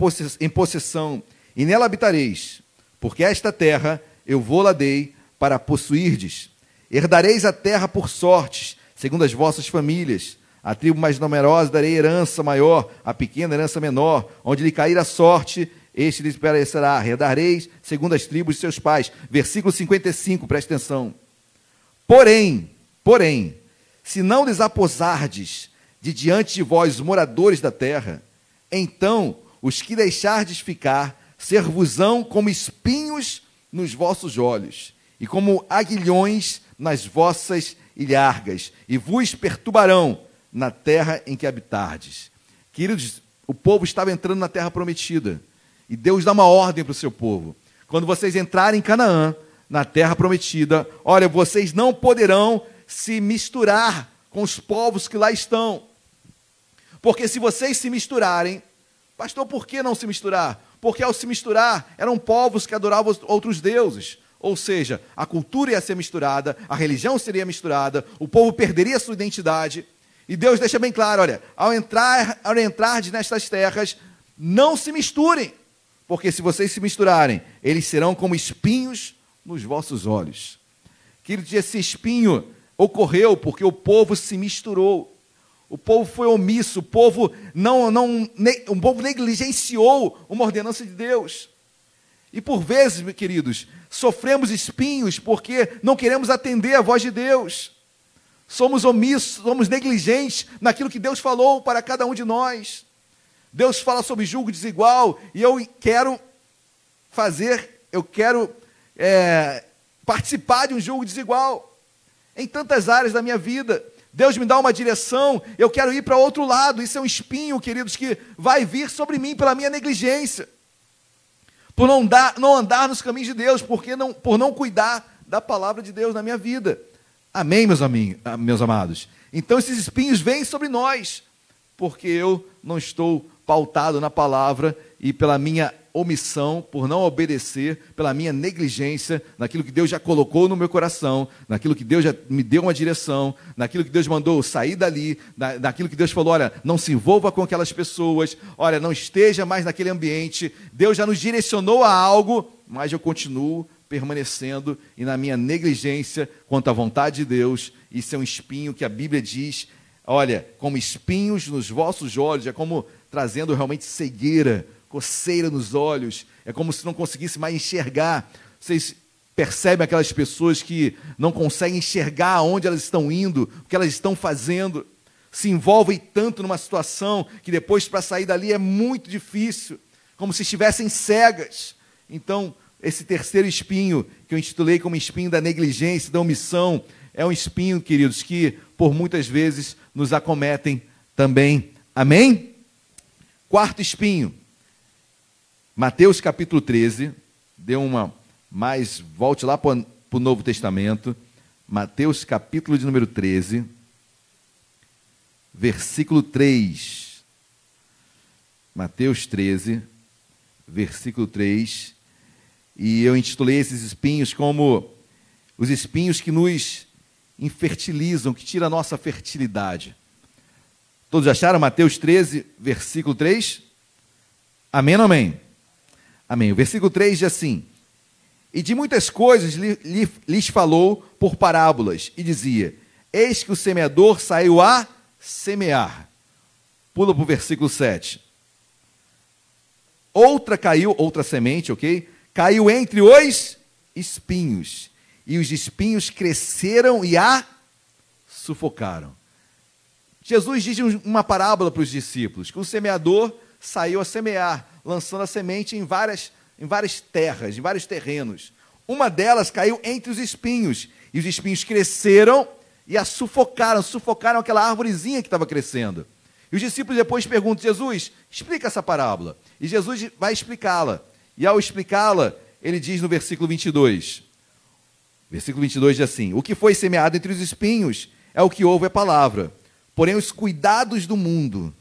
possessão, e nela habitareis, porque esta terra eu vou-la dei para possuirdes. Herdareis a terra por sortes, segundo as vossas famílias a tribo mais numerosa darei herança maior, a pequena herança menor. Onde lhe cair a sorte, este lhes perecerá. Redareis segundo as tribos de seus pais. Versículo 55, preste atenção. Porém, porém, se não lhes aposardes de diante de vós, moradores da terra, então os que deixardes ficar ser-vos-ão como espinhos nos vossos olhos e como aguilhões nas vossas ilhargas, e vos perturbarão na terra em que habitardes. Queridos, o povo estava entrando na terra prometida, e Deus dá uma ordem para o seu povo. Quando vocês entrarem em Canaã, na terra prometida, olha, vocês não poderão se misturar com os povos que lá estão. Porque se vocês se misturarem, pastor, por que não se misturar? Porque ao se misturar, eram povos que adoravam outros deuses. Ou seja, a cultura ia ser misturada, a religião seria misturada, o povo perderia sua identidade. E Deus deixa bem claro: olha, ao entrar, ao entrar nestas terras, não se misturem, porque se vocês se misturarem, eles serão como espinhos nos vossos olhos. Querido, esse espinho ocorreu porque o povo se misturou. O povo foi omisso, o povo não, não, o povo negligenciou uma ordenança de Deus. E por vezes, meus queridos, sofremos espinhos porque não queremos atender a voz de Deus. Somos omissos, somos negligentes naquilo que Deus falou para cada um de nós. Deus fala sobre julgo desigual e eu quero fazer, eu quero é, participar de um julgo desigual em tantas áreas da minha vida. Deus me dá uma direção, eu quero ir para outro lado. Isso é um espinho, queridos, que vai vir sobre mim pela minha negligência por não, dar, não andar nos caminhos de Deus, porque não, por não cuidar da palavra de Deus na minha vida. Amém, meus, amigos, ah, meus amados? Então esses espinhos vêm sobre nós, porque eu não estou pautado na palavra e pela minha omissão, por não obedecer, pela minha negligência naquilo que Deus já colocou no meu coração, naquilo que Deus já me deu uma direção, naquilo que Deus mandou sair dali, naquilo que Deus falou: olha, não se envolva com aquelas pessoas, olha, não esteja mais naquele ambiente. Deus já nos direcionou a algo, mas eu continuo permanecendo e na minha negligência quanto à vontade de Deus. Isso é um espinho que a Bíblia diz, olha, como espinhos nos vossos olhos, é como trazendo realmente cegueira coceira nos olhos, é como se não conseguisse mais enxergar. Vocês percebem aquelas pessoas que não conseguem enxergar aonde elas estão indo, o que elas estão fazendo, se envolvem tanto numa situação que depois para sair dali é muito difícil, como se estivessem cegas. Então, esse terceiro espinho, que eu intitulei como espinho da negligência, da omissão, é um espinho, queridos, que por muitas vezes nos acometem também. Amém? Quarto espinho, Mateus capítulo 13, dê uma mais, volte lá para o Novo Testamento. Mateus capítulo de número 13, versículo 3. Mateus 13, versículo 3. E eu intitulei esses espinhos como os espinhos que nos infertilizam, que tiram a nossa fertilidade. Todos acharam Mateus 13, versículo 3? Amém ou amém? Amém. O versículo 3 diz assim: E de muitas coisas lhe, lhe, lhes falou por parábolas, e dizia: Eis que o semeador saiu a semear. Pula para o versículo 7. Outra caiu, outra semente, ok? Caiu entre os espinhos. E os espinhos cresceram e a sufocaram. Jesus diz uma parábola para os discípulos: que o semeador saiu a semear lançando a semente em várias, em várias terras, em vários terrenos. Uma delas caiu entre os espinhos, e os espinhos cresceram e a sufocaram, sufocaram aquela árvorezinha que estava crescendo. E os discípulos depois perguntam: Jesus, explica essa parábola. E Jesus vai explicá-la. E ao explicá-la, ele diz no versículo 22. Versículo 22 diz assim: O que foi semeado entre os espinhos é o que ouve a palavra. Porém, os cuidados do mundo,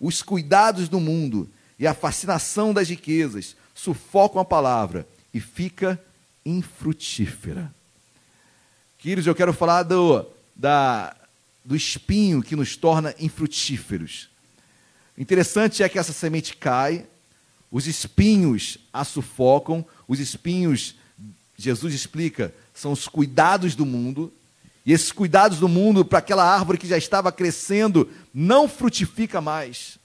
os cuidados do mundo e a fascinação das riquezas sufocam a palavra e fica infrutífera. Queridos, eu quero falar do, da, do espinho que nos torna infrutíferos. Interessante é que essa semente cai, os espinhos a sufocam, os espinhos, Jesus explica, são os cuidados do mundo, e esses cuidados do mundo para aquela árvore que já estava crescendo não frutifica mais.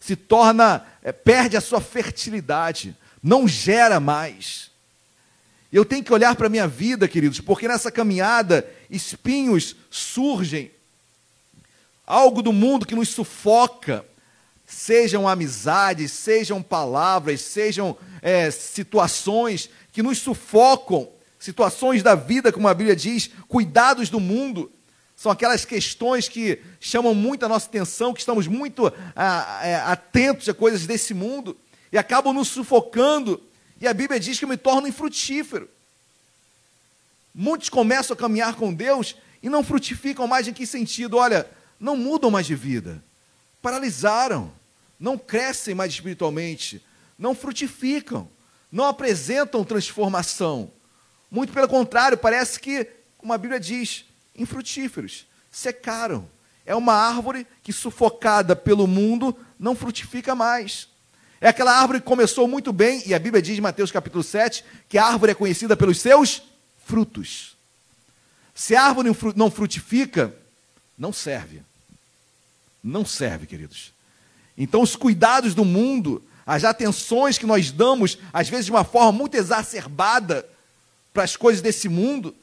se torna, é, perde a sua fertilidade, não gera mais. Eu tenho que olhar para a minha vida, queridos, porque nessa caminhada espinhos surgem, algo do mundo que nos sufoca, sejam amizades, sejam palavras, sejam é, situações que nos sufocam, situações da vida, como a Bíblia diz, cuidados do mundo. São aquelas questões que chamam muito a nossa atenção, que estamos muito é, atentos a coisas desse mundo e acabam nos sufocando. E a Bíblia diz que me torno infrutífero. Muitos começam a caminhar com Deus e não frutificam mais em que sentido? Olha, não mudam mais de vida, paralisaram, não crescem mais espiritualmente, não frutificam, não apresentam transformação. Muito pelo contrário, parece que, como a Bíblia diz, infrutíferos, secaram. É uma árvore que, sufocada pelo mundo, não frutifica mais. É aquela árvore que começou muito bem, e a Bíblia diz em Mateus capítulo 7 que a árvore é conhecida pelos seus frutos. Se a árvore não frutifica, não serve. Não serve, queridos. Então, os cuidados do mundo, as atenções que nós damos, às vezes de uma forma muito exacerbada, para as coisas desse mundo,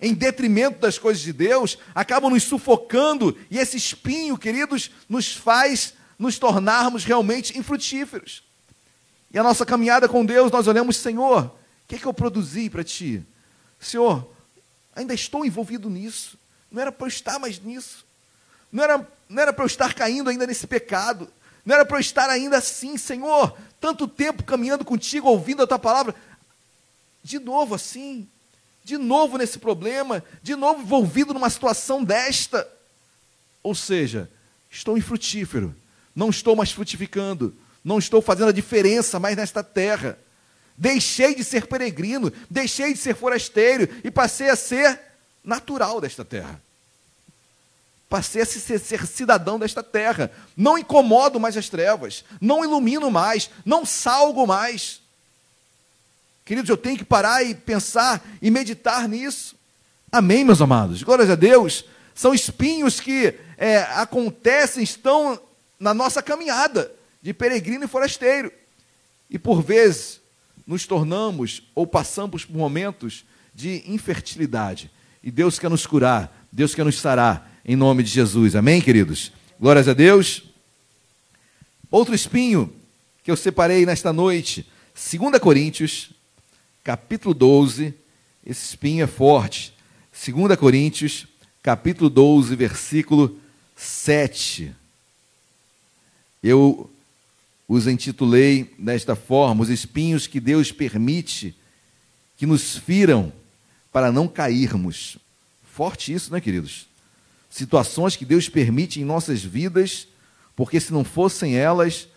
em detrimento das coisas de Deus, acabam nos sufocando, e esse espinho, queridos, nos faz nos tornarmos realmente infrutíferos. E a nossa caminhada com Deus, nós olhamos, Senhor, o que, é que eu produzi para Ti? Senhor, ainda estou envolvido nisso, não era para eu estar mais nisso. Não era, não era para eu estar caindo ainda nesse pecado. Não era para eu estar ainda assim, Senhor, tanto tempo caminhando contigo, ouvindo a tua palavra. De novo assim, de novo nesse problema, de novo envolvido numa situação desta. Ou seja, estou infrutífero, não estou mais frutificando, não estou fazendo a diferença mais nesta terra. Deixei de ser peregrino, deixei de ser forasteiro e passei a ser natural desta terra. Passei a ser, ser cidadão desta terra. Não incomodo mais as trevas. Não ilumino mais. Não salgo mais. Queridos, eu tenho que parar e pensar e meditar nisso. Amém, meus amados? Glórias a Deus. São espinhos que é, acontecem, estão na nossa caminhada de peregrino e forasteiro. E por vezes nos tornamos ou passamos por momentos de infertilidade. E Deus quer nos curar, Deus quer nos sarar em nome de Jesus. Amém, queridos? Glórias a Deus. Outro espinho que eu separei nesta noite, 2 Coríntios, capítulo 12. Esse espinho é forte. 2 Coríntios, capítulo 12, versículo 7. Eu os intitulei desta forma: os espinhos que Deus permite que nos firam para não cairmos. Forte isso, né, queridos? situações que Deus permite em nossas vidas, porque se não fossem elas,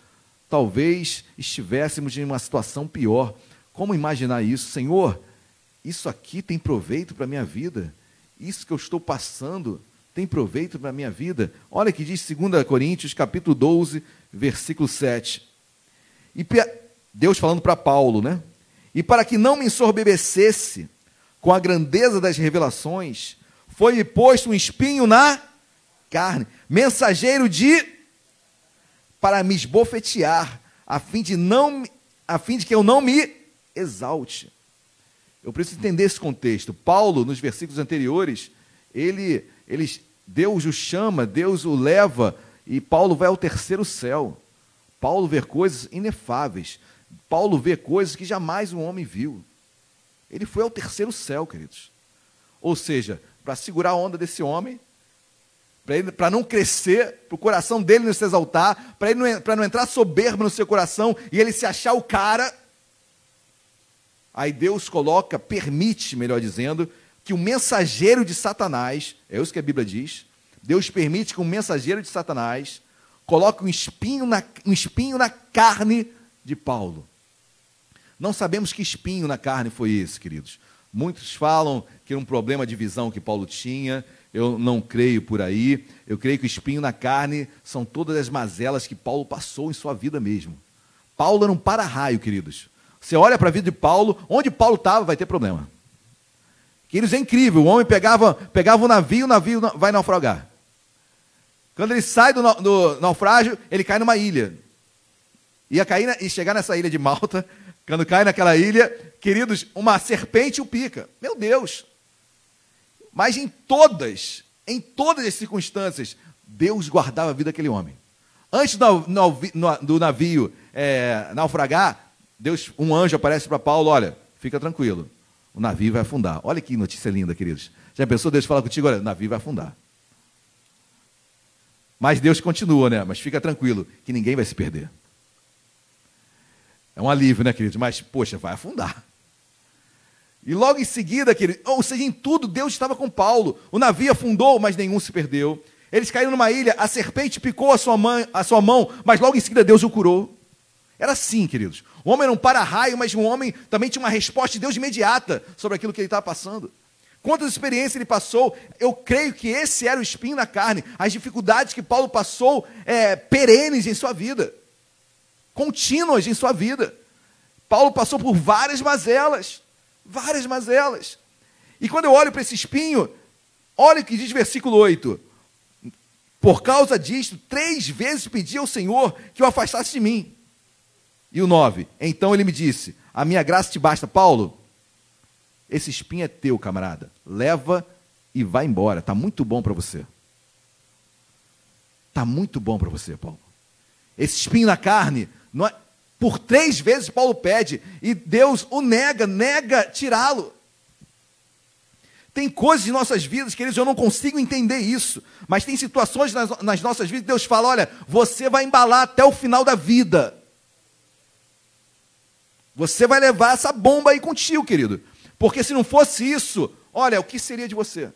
talvez estivéssemos em uma situação pior. Como imaginar isso? Senhor, isso aqui tem proveito para a minha vida? Isso que eu estou passando tem proveito para a minha vida? Olha que diz 2 Coríntios, capítulo 12, versículo 7. E Deus falando para Paulo, né? E para que não me ensorbebecesse com a grandeza das revelações, foi-me posto um espinho na carne, mensageiro de para me esbofetear, a fim de não a fim de que eu não me exalte. Eu preciso entender esse contexto. Paulo, nos versículos anteriores, ele, ele Deus o chama, Deus o leva e Paulo vai ao terceiro céu. Paulo vê coisas inefáveis. Paulo vê coisas que jamais um homem viu. Ele foi ao terceiro céu, queridos. Ou seja, para segurar a onda desse homem, para não crescer, para o coração dele não se exaltar, para não, não entrar soberbo no seu coração e ele se achar o cara. Aí Deus coloca, permite, melhor dizendo, que o mensageiro de Satanás, é isso que a Bíblia diz, Deus permite que um mensageiro de Satanás coloque um espinho na, um espinho na carne de Paulo. Não sabemos que espinho na carne foi esse, queridos. Muitos falam que era um problema de visão que Paulo tinha. Eu não creio por aí. Eu creio que o espinho na carne são todas as mazelas que Paulo passou em sua vida mesmo. Paulo era um para-raio, queridos. Você olha para a vida de Paulo, onde Paulo estava, vai ter problema. Queridos, é incrível. O homem pegava, pegava o navio, o navio vai naufragar. Quando ele sai do, do naufrágio, ele cai numa ilha. ia cair e chegar nessa ilha de Malta, quando cai naquela ilha, queridos, uma serpente o pica. Meu Deus! Mas em todas, em todas as circunstâncias, Deus guardava a vida daquele homem. Antes do, do navio é, naufragar, Deus, um anjo aparece para Paulo, olha, fica tranquilo, o navio vai afundar. Olha que notícia linda, queridos. Já pensou Deus fala contigo, olha, o navio vai afundar. Mas Deus continua, né? Mas fica tranquilo, que ninguém vai se perder. É um alívio, né, queridos? Mas, poxa, vai afundar. E logo em seguida, querido, ou seja, em tudo, Deus estava com Paulo. O navio afundou, mas nenhum se perdeu. Eles caíram numa ilha, a serpente picou a sua, mãe, a sua mão, mas logo em seguida Deus o curou. Era assim, queridos. O homem era um para-raio, mas um homem também tinha uma resposta de Deus imediata sobre aquilo que ele estava passando. Quantas experiências ele passou, eu creio que esse era o espinho na carne, as dificuldades que Paulo passou é, perenes em sua vida, contínuas em sua vida. Paulo passou por várias mazelas, várias mazelas. E quando eu olho para esse espinho, olha o que diz versículo 8: Por causa disto, três vezes pedi ao Senhor que o afastasse de mim. E o 9: Então ele me disse: A minha graça te basta, Paulo. Esse espinho é teu, camarada. Leva e vai embora. Está muito bom para você. Está muito bom para você, Paulo. Esse espinho na carne, é... por três vezes Paulo pede e Deus o nega, nega tirá-lo. Tem coisas em nossas vidas, queridos, eu não consigo entender isso. Mas tem situações nas, nas nossas vidas, Deus fala: olha, você vai embalar até o final da vida. Você vai levar essa bomba aí contigo, querido. Porque se não fosse isso, olha, o que seria de você?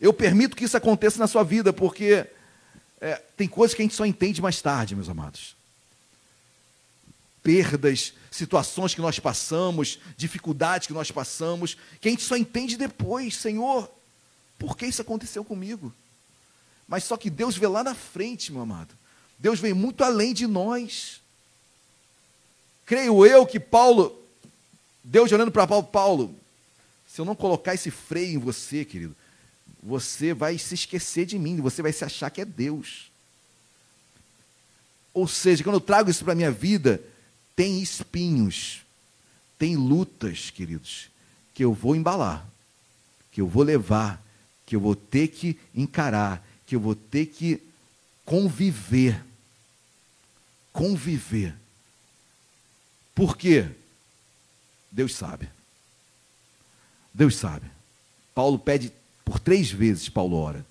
Eu permito que isso aconteça na sua vida, porque é, tem coisas que a gente só entende mais tarde, meus amados. Perdas, situações que nós passamos, dificuldades que nós passamos, que a gente só entende depois, Senhor, por que isso aconteceu comigo? Mas só que Deus vê lá na frente, meu amado. Deus vem muito além de nós. Creio eu que Paulo, Deus olhando para Paulo, Paulo, se eu não colocar esse freio em você, querido, você vai se esquecer de mim, você vai se achar que é Deus. Ou seja, quando eu trago isso para a minha vida, tem espinhos, tem lutas, queridos, que eu vou embalar, que eu vou levar, que eu vou ter que encarar, que eu vou ter que conviver. Conviver. Por quê? Deus sabe. Deus sabe. Paulo pede por três vezes, Paulo ora.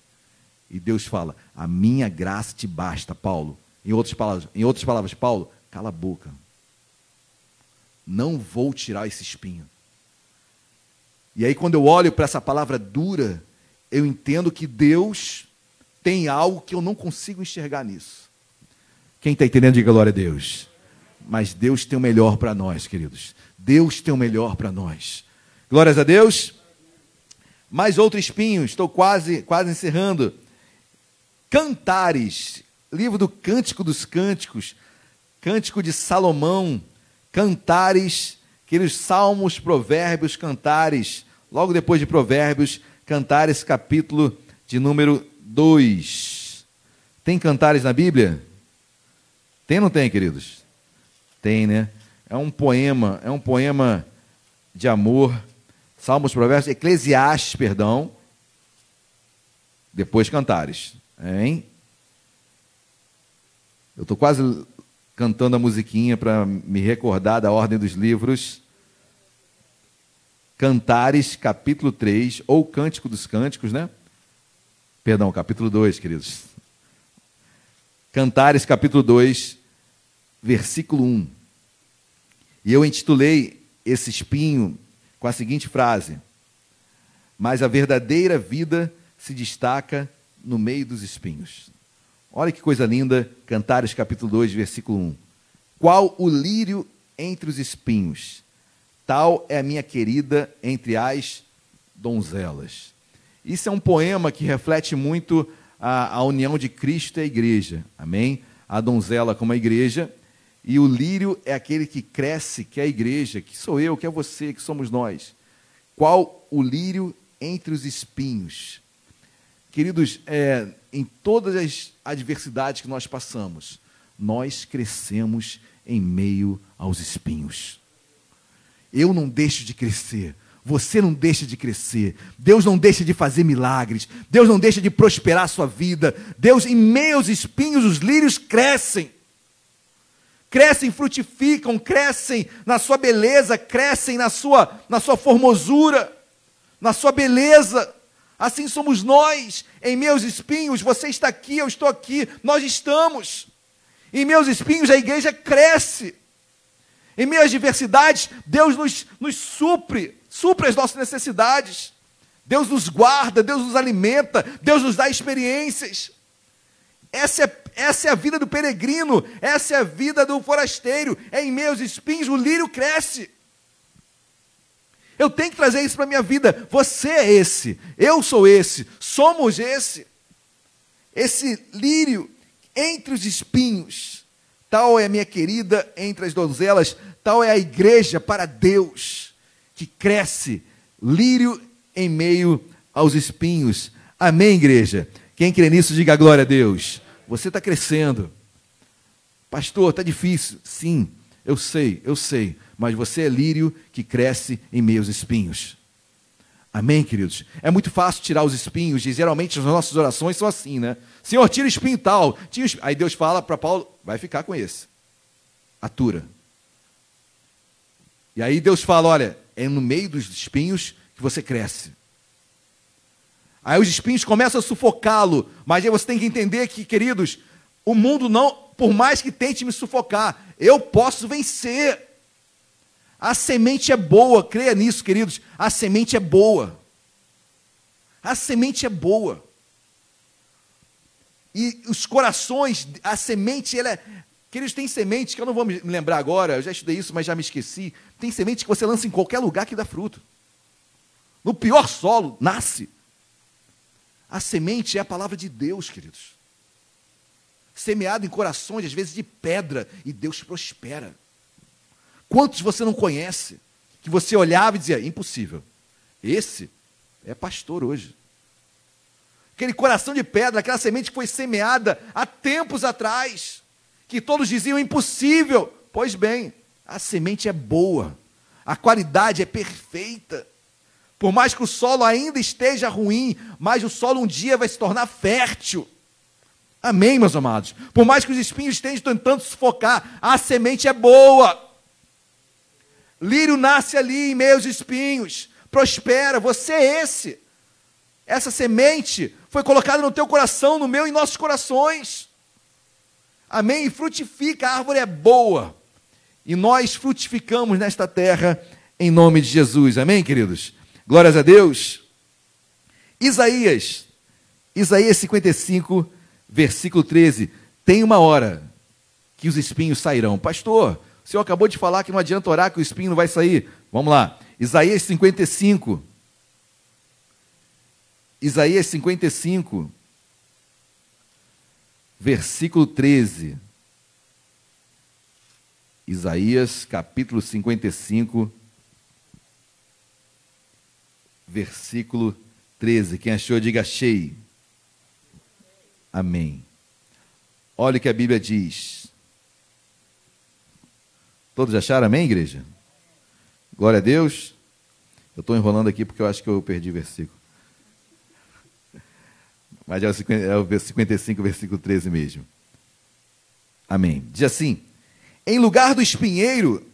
E Deus fala: A minha graça te basta, Paulo. Em outras palavras, em outras palavras Paulo, cala a boca. Não vou tirar esse espinho. E aí, quando eu olho para essa palavra dura, eu entendo que Deus tem algo que eu não consigo enxergar nisso. Quem está entendendo, diga glória a Deus. Mas Deus tem o melhor para nós, queridos. Deus tem o melhor para nós. Glórias a Deus. Mais outro espinho, estou quase, quase encerrando. Cantares, livro do Cântico dos Cânticos, Cântico de Salomão, Cantares, aqueles salmos, provérbios, cantares. Logo depois de provérbios, Cantares, capítulo de número 2. Tem cantares na Bíblia? Tem ou não tem, queridos? Tem, né? É um poema, é um poema de amor. Salmos, Provérbios, Eclesiastes, perdão. Depois Cantares, hein? Eu estou quase cantando a musiquinha para me recordar da ordem dos livros. Cantares, capítulo 3, ou Cântico dos Cânticos, né? Perdão, capítulo 2, queridos. Cantares, capítulo 2, versículo 1. E eu intitulei esse espinho com a seguinte frase: Mas a verdadeira vida se destaca no meio dos espinhos. Olha que coisa linda, Cantares capítulo 2, versículo 1. Qual o lírio entre os espinhos? Tal é a minha querida entre as donzelas. Isso é um poema que reflete muito a, a união de Cristo e a igreja. Amém? A donzela como a igreja e o lírio é aquele que cresce, que é a igreja, que sou eu, que é você, que somos nós. Qual o lírio entre os espinhos? Queridos, é, em todas as adversidades que nós passamos, nós crescemos em meio aos espinhos. Eu não deixo de crescer. Você não deixa de crescer. Deus não deixa de fazer milagres. Deus não deixa de prosperar a sua vida. Deus, em meio aos espinhos, os lírios crescem. Crescem, frutificam, crescem na sua beleza, crescem na sua, na sua formosura, na sua beleza. Assim somos nós, em meus espinhos. Você está aqui, eu estou aqui, nós estamos. Em meus espinhos, a igreja cresce. Em meio às diversidades, Deus nos, nos supre, supre as nossas necessidades. Deus nos guarda, Deus nos alimenta, Deus nos dá experiências. Essa é, essa é a vida do peregrino, essa é a vida do forasteiro. É em meus espinhos, o lírio cresce. Eu tenho que trazer isso para a minha vida. Você é esse, eu sou esse, somos esse. Esse lírio entre os espinhos. Tal é a minha querida entre as donzelas, tal é a igreja para Deus, que cresce, lírio em meio aos espinhos. Amém, igreja? Quem crê nisso, diga glória a Deus. Você está crescendo. Pastor, está difícil. Sim, eu sei, eu sei. Mas você é lírio que cresce em aos espinhos. Amém, queridos? É muito fácil tirar os espinhos, e geralmente as nossas orações são assim, né? Senhor, tira o espinho tal. Tira espinho. Aí Deus fala para Paulo: vai ficar com esse. Atura. E aí Deus fala: olha, é no meio dos espinhos que você cresce. Aí os espinhos começam a sufocá-lo, mas aí você tem que entender que, queridos, o mundo não, por mais que tente me sufocar, eu posso vencer. A semente é boa, creia nisso, queridos. A semente é boa. A semente é boa. E os corações, a semente, ela é. Queridos, tem sementes que eu não vou me lembrar agora, eu já estudei isso, mas já me esqueci. Tem semente que você lança em qualquer lugar que dá fruto. No pior solo, nasce. A semente é a palavra de Deus, queridos. Semeado em corações, às vezes de pedra, e Deus prospera. Quantos você não conhece? Que você olhava e dizia: impossível. Esse é pastor hoje aquele coração de pedra, aquela semente que foi semeada há tempos atrás, que todos diziam impossível. Pois bem, a semente é boa, a qualidade é perfeita. Por mais que o solo ainda esteja ruim, mas o solo um dia vai se tornar fértil. Amém, meus amados? Por mais que os espinhos estejam tentando sufocar, a semente é boa. Lírio nasce ali em aos espinhos, prospera, você é esse. Essa semente foi colocada no teu coração, no meu e nossos corações. Amém? E frutifica, a árvore é boa. E nós frutificamos nesta terra em nome de Jesus. Amém, queridos? Glórias a Deus. Isaías, Isaías 55, versículo 13. Tem uma hora que os espinhos sairão. Pastor, o senhor acabou de falar que não adianta orar que o espinho não vai sair. Vamos lá. Isaías 55, Isaías 55, versículo 13. Isaías capítulo 55, versículo 13. Quem achou, diga achei. Amém. Olha o que a Bíblia diz. Todos acharam amém, igreja? Glória a Deus. Eu estou enrolando aqui porque eu acho que eu perdi o versículo. Mas é o, 50, é o 55, versículo 13 mesmo. Amém. Diz assim: Em lugar do espinheiro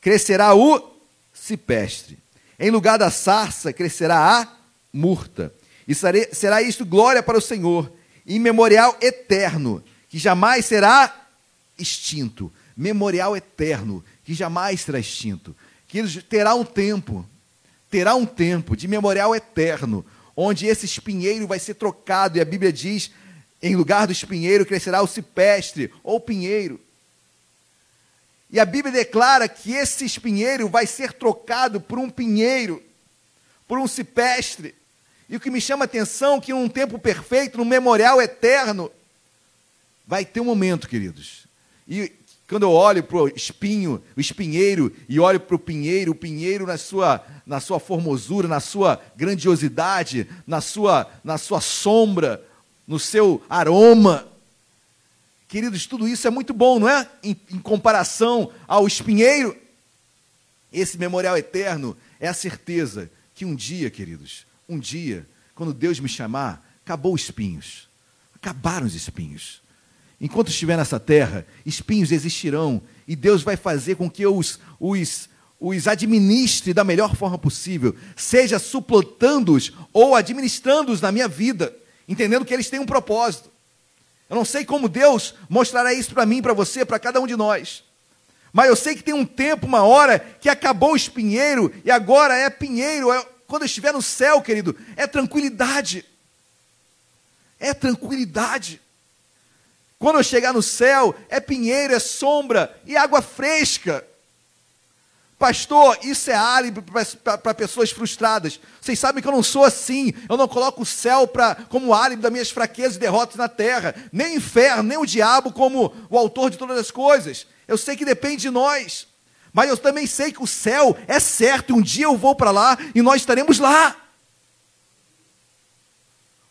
crescerá o cipestre, em lugar da sarça crescerá a murta. E será isto glória para o Senhor, e memorial eterno, que jamais será extinto. Memorial eterno, que jamais será extinto. Que terá um tempo, terá um tempo de memorial eterno, onde esse espinheiro vai ser trocado, e a Bíblia diz: em lugar do espinheiro crescerá o cipestre ou pinheiro. E a Bíblia declara que esse espinheiro vai ser trocado por um pinheiro, por um cipestre. E o que me chama a atenção é que num tempo perfeito, num memorial eterno, vai ter um momento, queridos. E quando eu olho para o espinho, o espinheiro, e olho para o pinheiro, o pinheiro na sua, na sua formosura, na sua grandiosidade, na sua, na sua sombra, no seu aroma. Queridos, tudo isso é muito bom, não é? Em, em comparação ao espinheiro, esse memorial eterno é a certeza que um dia, queridos, um dia, quando Deus me chamar, acabou os espinhos. Acabaram os espinhos. Enquanto estiver nessa terra, espinhos existirão e Deus vai fazer com que eu os, os, os administre da melhor forma possível, seja suplantando-os ou administrando-os na minha vida, entendendo que eles têm um propósito. Eu não sei como Deus mostrará isso para mim, para você, para cada um de nós. Mas eu sei que tem um tempo, uma hora, que acabou o espinheiro e agora é pinheiro. É, quando eu estiver no céu, querido, é tranquilidade. É tranquilidade. Quando eu chegar no céu, é pinheiro, é sombra e água fresca. Pastor, isso é álibi para pessoas frustradas. Vocês sabem que eu não sou assim. Eu não coloco o céu pra, como álibi das minhas fraquezas e derrotas na terra. Nem o inferno, nem o diabo como o autor de todas as coisas. Eu sei que depende de nós. Mas eu também sei que o céu é certo. Um dia eu vou para lá e nós estaremos lá.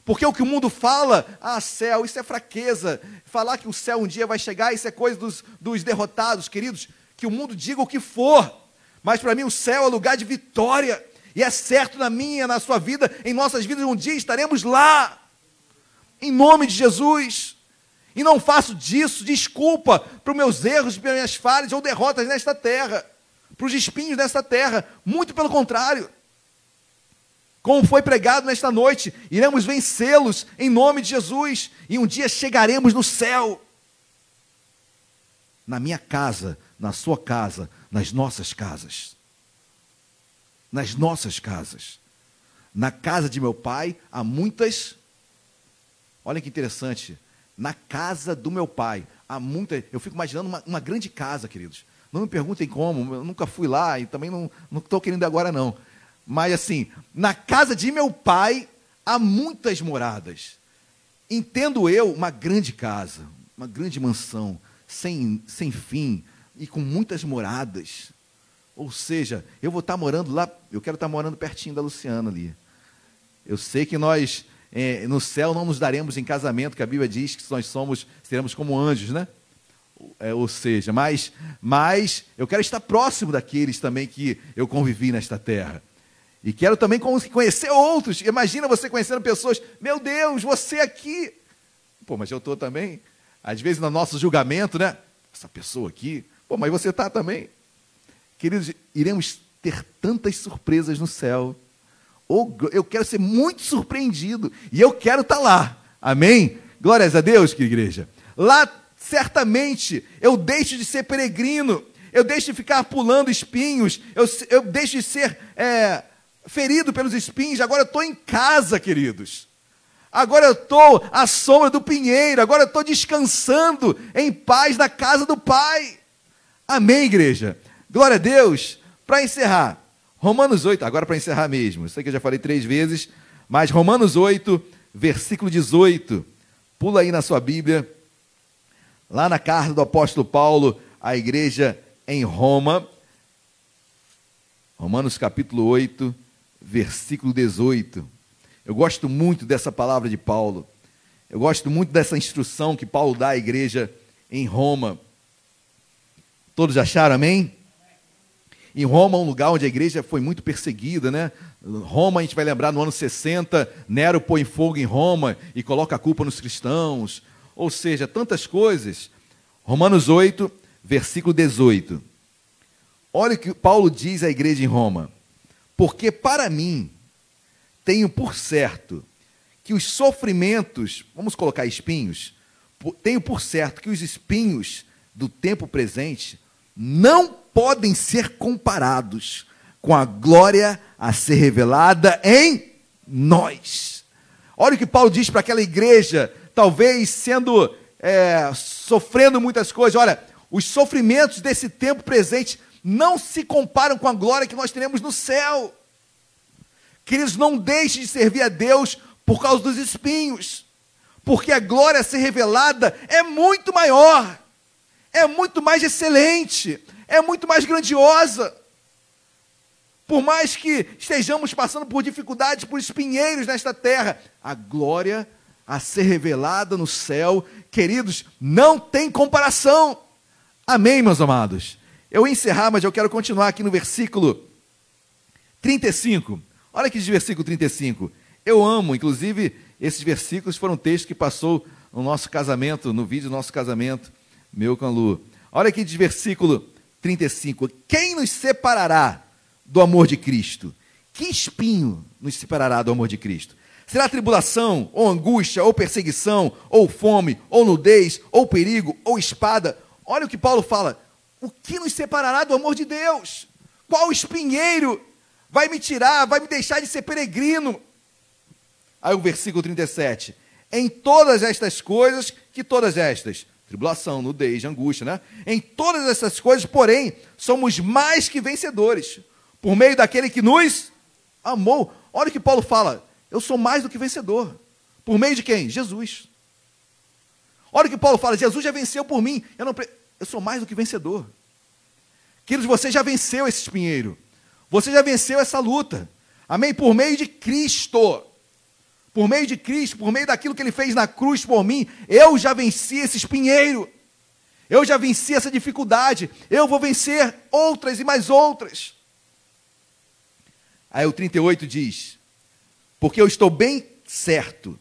Porque o que o mundo fala, ah, céu, isso é fraqueza. Falar que o céu um dia vai chegar, isso é coisa dos, dos derrotados, queridos. Que o mundo diga o que for. Mas para mim o céu é lugar de vitória. E é certo na minha, na sua vida, em nossas vidas, um dia estaremos lá. Em nome de Jesus. E não faço disso desculpa para os meus erros, para minhas falhas ou derrotas nesta terra, para os espinhos desta terra. Muito pelo contrário. Como foi pregado nesta noite, iremos vencê-los em nome de Jesus e um dia chegaremos no céu. Na minha casa, na sua casa, nas nossas casas. Nas nossas casas. Na casa de meu pai há muitas. Olha que interessante. Na casa do meu pai há muitas. Eu fico imaginando uma, uma grande casa, queridos. Não me perguntem como, eu nunca fui lá e também não estou querendo agora, não. Mas assim, na casa de meu pai há muitas moradas. Entendo eu uma grande casa, uma grande mansão, sem, sem fim e com muitas moradas. Ou seja, eu vou estar morando lá, eu quero estar morando pertinho da Luciana ali. Eu sei que nós, é, no céu, não nos daremos em casamento, que a Bíblia diz que nós somos, seremos como anjos, né? É, ou seja, mas, mas eu quero estar próximo daqueles também que eu convivi nesta terra. E quero também conhecer outros. Imagina você conhecendo pessoas, meu Deus, você aqui. Pô, mas eu estou também. Às vezes no nosso julgamento, né? Essa pessoa aqui. Pô, mas você está também. Queridos, iremos ter tantas surpresas no céu. Eu quero ser muito surpreendido. E eu quero estar tá lá. Amém? Glórias a Deus, que igreja. Lá, certamente, eu deixo de ser peregrino. Eu deixo de ficar pulando espinhos. Eu, eu deixo de ser. É, ferido pelos espinhos, agora eu estou em casa, queridos. Agora eu estou à sombra do pinheiro, agora eu estou descansando em paz na casa do Pai. Amém, igreja? Glória a Deus. Para encerrar, Romanos 8, agora para encerrar mesmo, sei que eu já falei três vezes, mas Romanos 8, versículo 18. Pula aí na sua Bíblia, lá na carta do apóstolo Paulo à igreja em Roma. Romanos capítulo 8, versículo 18. Eu gosto muito dessa palavra de Paulo. Eu gosto muito dessa instrução que Paulo dá à igreja em Roma. Todos acharam, amém? Em Roma, um lugar onde a igreja foi muito perseguida, né? Roma, a gente vai lembrar, no ano 60, Nero põe fogo em Roma e coloca a culpa nos cristãos. Ou seja, tantas coisas. Romanos 8, versículo 18. Olha o que Paulo diz à igreja em Roma. Porque para mim, tenho por certo que os sofrimentos, vamos colocar espinhos, tenho por certo que os espinhos do tempo presente não podem ser comparados com a glória a ser revelada em nós. Olha o que Paulo diz para aquela igreja, talvez sendo, é, sofrendo muitas coisas. Olha, os sofrimentos desse tempo presente não se comparam com a glória que nós teremos no céu. Queridos, não deixe de servir a Deus por causa dos espinhos, porque a glória a ser revelada é muito maior, é muito mais excelente, é muito mais grandiosa. Por mais que estejamos passando por dificuldades, por espinheiros nesta terra, a glória a ser revelada no céu, queridos, não tem comparação. Amém, meus amados? Eu encerrar, mas eu quero continuar aqui no versículo 35. Olha aqui de versículo 35. Eu amo, inclusive, esses versículos foram textos que passou no nosso casamento, no vídeo do nosso casamento, meu com a Lu. Olha aqui de versículo 35. Quem nos separará do amor de Cristo? Que espinho nos separará do amor de Cristo? Será tribulação, ou angústia, ou perseguição, ou fome, ou nudez, ou perigo, ou espada? Olha o que Paulo fala. O que nos separará do amor de Deus? Qual espinheiro vai me tirar, vai me deixar de ser peregrino? Aí o versículo 37. Em todas estas coisas, que todas estas? Tribulação, nudez, angústia, né? Em todas essas coisas, porém, somos mais que vencedores, por meio daquele que nos amou. Olha o que Paulo fala. Eu sou mais do que vencedor. Por meio de quem? Jesus. Olha o que Paulo fala. Jesus já venceu por mim. Eu, não, eu sou mais do que vencedor. Queridos, você já venceu esse espinheiro. Você já venceu essa luta. Amém? Por meio de Cristo. Por meio de Cristo, por meio daquilo que ele fez na cruz por mim, eu já venci esse espinheiro. Eu já venci essa dificuldade. Eu vou vencer outras e mais outras. Aí o 38 diz: Porque eu estou bem certo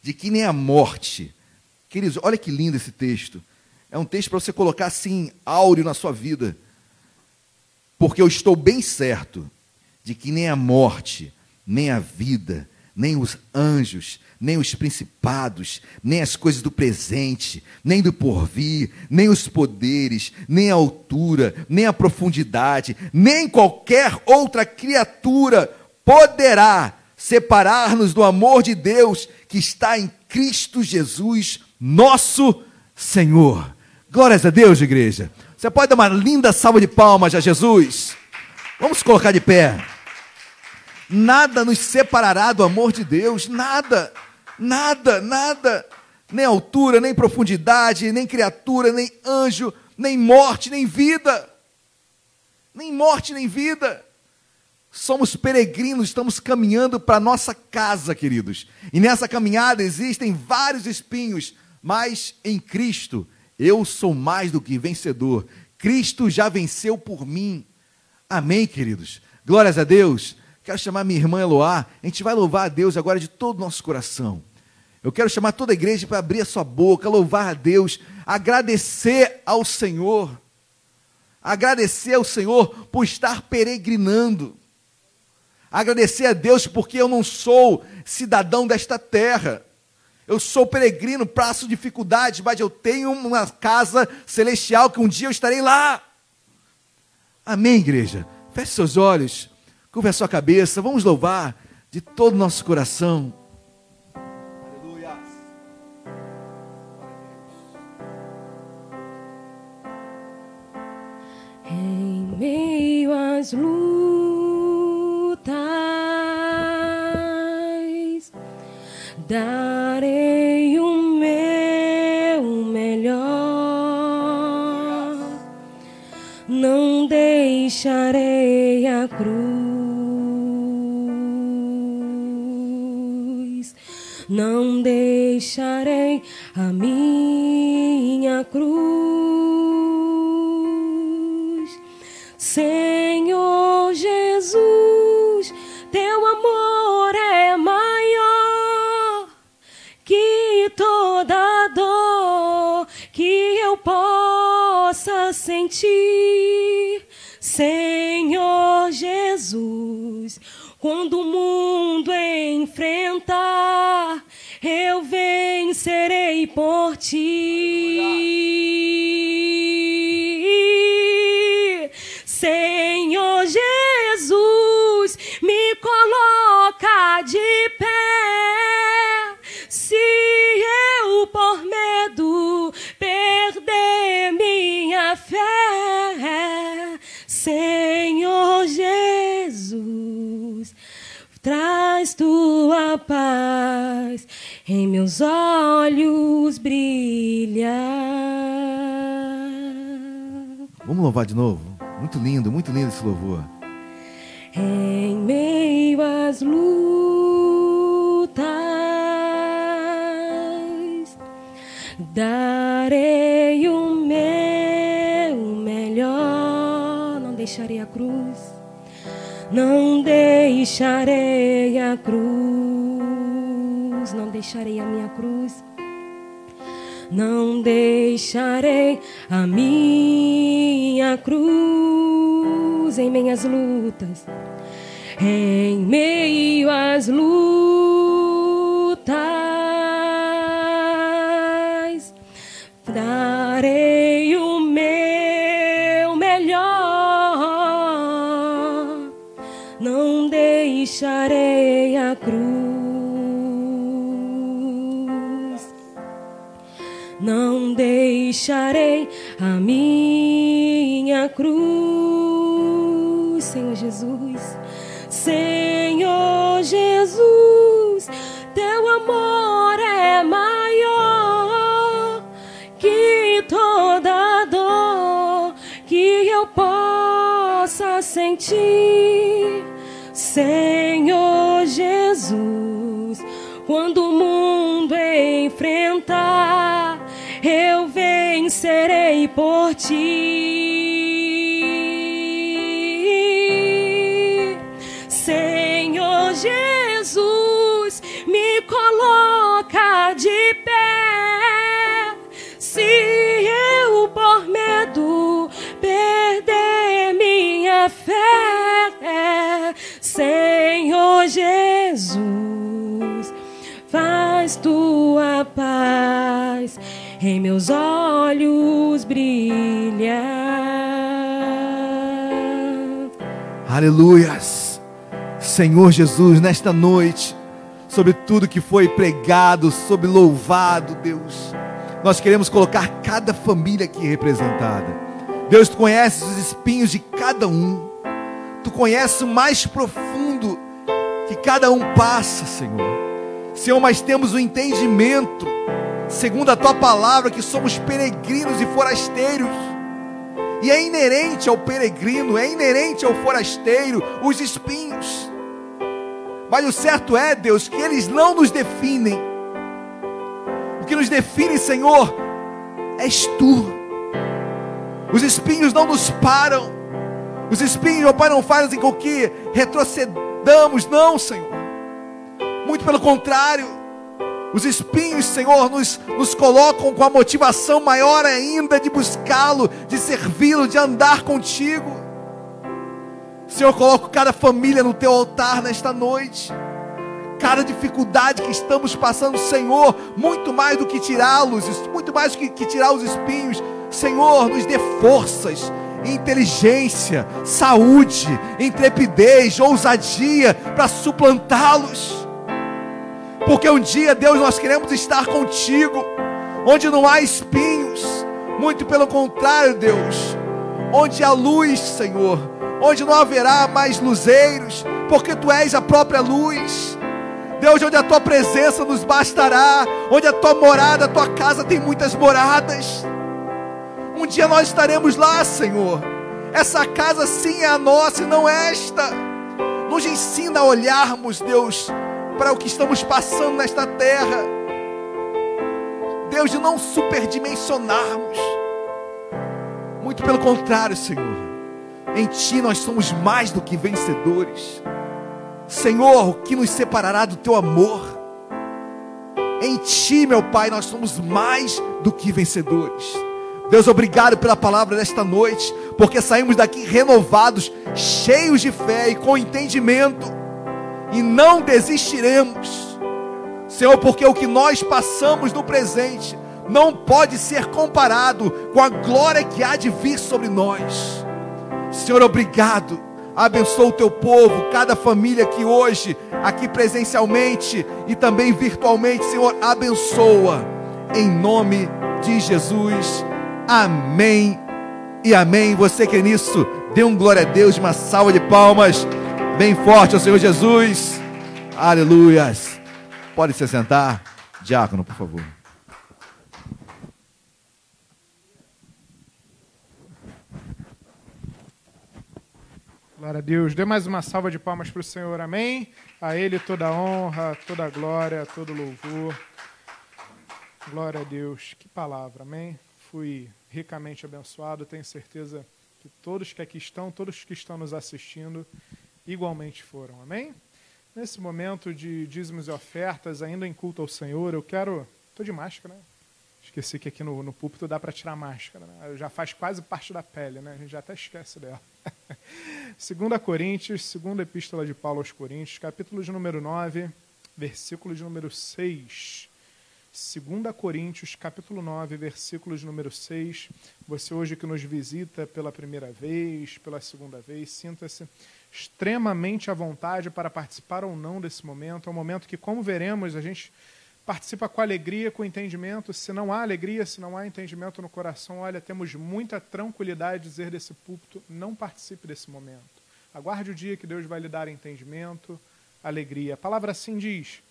de que nem a morte. Queridos, olha que lindo esse texto. É um texto para você colocar assim, áureo na sua vida. Porque eu estou bem certo de que nem a morte, nem a vida, nem os anjos, nem os principados, nem as coisas do presente, nem do porvir, nem os poderes, nem a altura, nem a profundidade, nem qualquer outra criatura poderá separar-nos do amor de Deus que está em Cristo Jesus, nosso Senhor. Glórias a Deus, igreja. Você pode dar uma linda salva de palmas a Jesus? Vamos colocar de pé. Nada nos separará do amor de Deus, nada, nada, nada. Nem altura, nem profundidade, nem criatura, nem anjo, nem morte, nem vida. Nem morte, nem vida. Somos peregrinos, estamos caminhando para nossa casa, queridos. E nessa caminhada existem vários espinhos, mas em Cristo eu sou mais do que vencedor. Cristo já venceu por mim. Amém, queridos. Glórias a Deus. Quero chamar minha irmã Eloá. A gente vai louvar a Deus agora de todo o nosso coração. Eu quero chamar toda a igreja para abrir a sua boca, louvar a Deus, agradecer ao Senhor. Agradecer ao Senhor por estar peregrinando. Agradecer a Deus porque eu não sou cidadão desta terra. Eu sou peregrino, passo dificuldades, mas eu tenho uma casa celestial que um dia eu estarei lá. Amém, igreja? Feche seus olhos. Curva a sua cabeça, vamos louvar de todo o nosso coração. Aleluia. Em meio às lutas, darei o meu melhor, não deixarei a cruz. Não deixarei a minha cruz. Senhor Jesus, teu amor é maior que toda dor que eu possa sentir. Senhor Jesus, quando o mundo enfrentar, eu vencerei por ti. Senhor Jesus, me coloca de pé. Se eu por medo perder minha fé, Senhor Jesus. Traz tua paz, em meus olhos brilha. Vamos louvar de novo? Muito lindo, muito lindo esse louvor. Em meio às lutas, darei o meu melhor, não deixarei a cruz não deixarei a minha cruz. Não deixarei a minha cruz em minhas lutas, em meio às lutas. Darei deixarei a cruz. Não deixarei a minha cruz, Senhor Jesus. Senhor Jesus, teu amor é maior que toda dor que eu possa sentir. Senhor Jesus, quando o mundo enfrentar, eu vencerei por ti. Senhor Jesus, me coloca de pé. Se eu por medo perder minha fé, Senhor Jesus, faz tua paz em meus olhos brilhar. Aleluias. Senhor Jesus, nesta noite, sobre tudo que foi pregado, sobre louvado, Deus, nós queremos colocar cada família aqui representada. Deus, tu conheces os espinhos de cada um, tu conheces o mais profundo que cada um passa, Senhor. Senhor, mas temos o entendimento, segundo a tua palavra, que somos peregrinos e forasteiros. E é inerente ao peregrino, é inerente ao forasteiro os espinhos. Mas o certo é, Deus, que eles não nos definem. O que nos define, Senhor, és tu. Os espinhos não nos param. Os espinhos, meu Pai, não fazem com que retrocedamos, não, Senhor. Muito pelo contrário. Os espinhos, Senhor, nos, nos colocam com a motivação maior ainda de buscá-lo, de servi-lo, de andar contigo. Senhor, coloco cada família no teu altar nesta noite. Cada dificuldade que estamos passando, Senhor, muito mais do que tirá-los, muito mais do que, que tirar os espinhos. Senhor, nos dê forças, inteligência, saúde, intrepidez, ousadia para suplantá-los. Porque um dia, Deus, nós queremos estar contigo, onde não há espinhos, muito pelo contrário, Deus, onde há luz, Senhor, onde não haverá mais luzeiros, porque tu és a própria luz. Deus, onde a tua presença nos bastará, onde a tua morada, a tua casa tem muitas moradas. Um dia nós estaremos lá, Senhor. Essa casa sim é a nossa e não esta. Nos ensina a olharmos, Deus, para o que estamos passando nesta terra. Deus, de não superdimensionarmos. Muito pelo contrário, Senhor. Em Ti nós somos mais do que vencedores. Senhor, o que nos separará do Teu amor? Em Ti, meu Pai, nós somos mais do que vencedores. Deus, obrigado pela palavra desta noite, porque saímos daqui renovados, cheios de fé e com entendimento, e não desistiremos, Senhor, porque o que nós passamos no presente não pode ser comparado com a glória que há de vir sobre nós. Senhor, obrigado. Abençoa o teu povo, cada família que hoje, aqui presencialmente e também virtualmente, Senhor, abençoa. Em nome de Jesus. Amém e amém. Você que é nisso, dê um glória a Deus, uma salva de palmas bem forte ao Senhor Jesus. Aleluias. Pode se sentar. Diácono, por favor. Glória a Deus. Dê mais uma salva de palmas para o Senhor, amém? A Ele toda a honra, toda a glória, todo louvor. Glória a Deus. Que palavra, amém? Fui ricamente abençoado, tenho certeza que todos que aqui estão, todos que estão nos assistindo, igualmente foram. Amém? Nesse momento de dízimos e ofertas, ainda em culto ao Senhor, eu quero. Estou de máscara, né? Esqueci que aqui no, no púlpito dá para tirar máscara. Né? Já faz quase parte da pele, né? A gente já até esquece dela. 2 Coríntios, segunda epístola de Paulo aos Coríntios, capítulo de número 9, versículo de número 6. 2 Coríntios, capítulo 9, versículo de número 6. Você hoje que nos visita pela primeira vez, pela segunda vez, sinta-se extremamente à vontade para participar ou não desse momento. É um momento que, como veremos, a gente participa com alegria, com entendimento. Se não há alegria, se não há entendimento no coração, olha, temos muita tranquilidade de dizer desse púlpito, não participe desse momento. Aguarde o dia que Deus vai lhe dar entendimento, alegria. A palavra assim diz: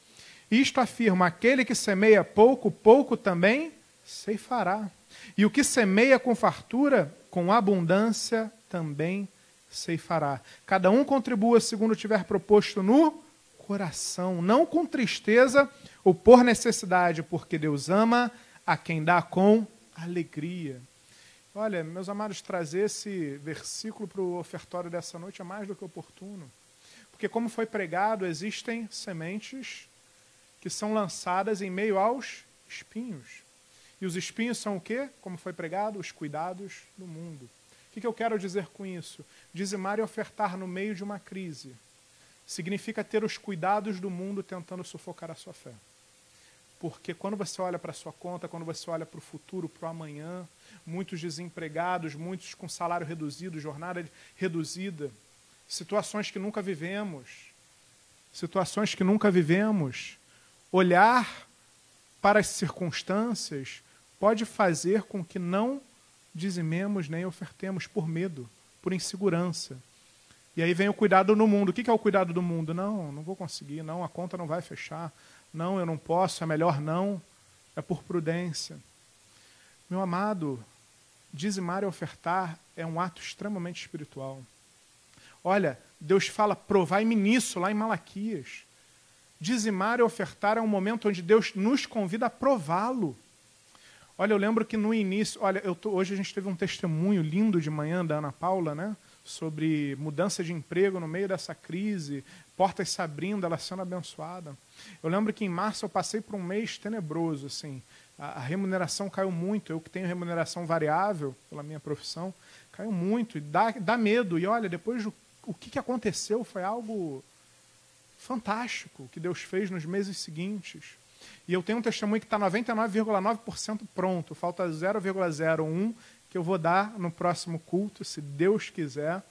isto afirma: aquele que semeia pouco, pouco também ceifará. E o que semeia com fartura, com abundância, também ceifará. Cada um contribua segundo tiver proposto no coração, não com tristeza ou por necessidade, porque Deus ama a quem dá com alegria. Olha, meus amados, trazer esse versículo para o ofertório dessa noite é mais do que oportuno. Porque, como foi pregado, existem sementes que são lançadas em meio aos espinhos. E os espinhos são o quê? Como foi pregado? Os cuidados do mundo. O que eu quero dizer com isso? Dizimar e ofertar no meio de uma crise significa ter os cuidados do mundo tentando sufocar a sua fé. Porque quando você olha para a sua conta, quando você olha para o futuro, para o amanhã, muitos desempregados, muitos com salário reduzido, jornada reduzida, situações que nunca vivemos, situações que nunca vivemos, olhar para as circunstâncias pode fazer com que não dizimemos nem ofertemos por medo, por insegurança. E aí vem o cuidado no mundo. O que é o cuidado do mundo? Não, não vou conseguir, não, a conta não vai fechar. Não, eu não posso, é melhor não. É por prudência. Meu amado, dizimar e ofertar é um ato extremamente espiritual. Olha, Deus fala, provai-me nisso, lá em Malaquias. Dizimar e ofertar é um momento onde Deus nos convida a prová-lo. Olha, eu lembro que no início, olha, tô, hoje a gente teve um testemunho lindo de manhã da Ana Paula, né? Sobre mudança de emprego no meio dessa crise, portas se abrindo, ela sendo abençoada. Eu lembro que em março eu passei por um mês tenebroso, assim. A, a remuneração caiu muito. Eu que tenho remuneração variável pela minha profissão, caiu muito e dá, dá medo. E olha, depois do, o que, que aconteceu foi algo fantástico que Deus fez nos meses seguintes. E eu tenho um testemunho que está 99,9% pronto, falta 0,01 que eu vou dar no próximo culto, se Deus quiser.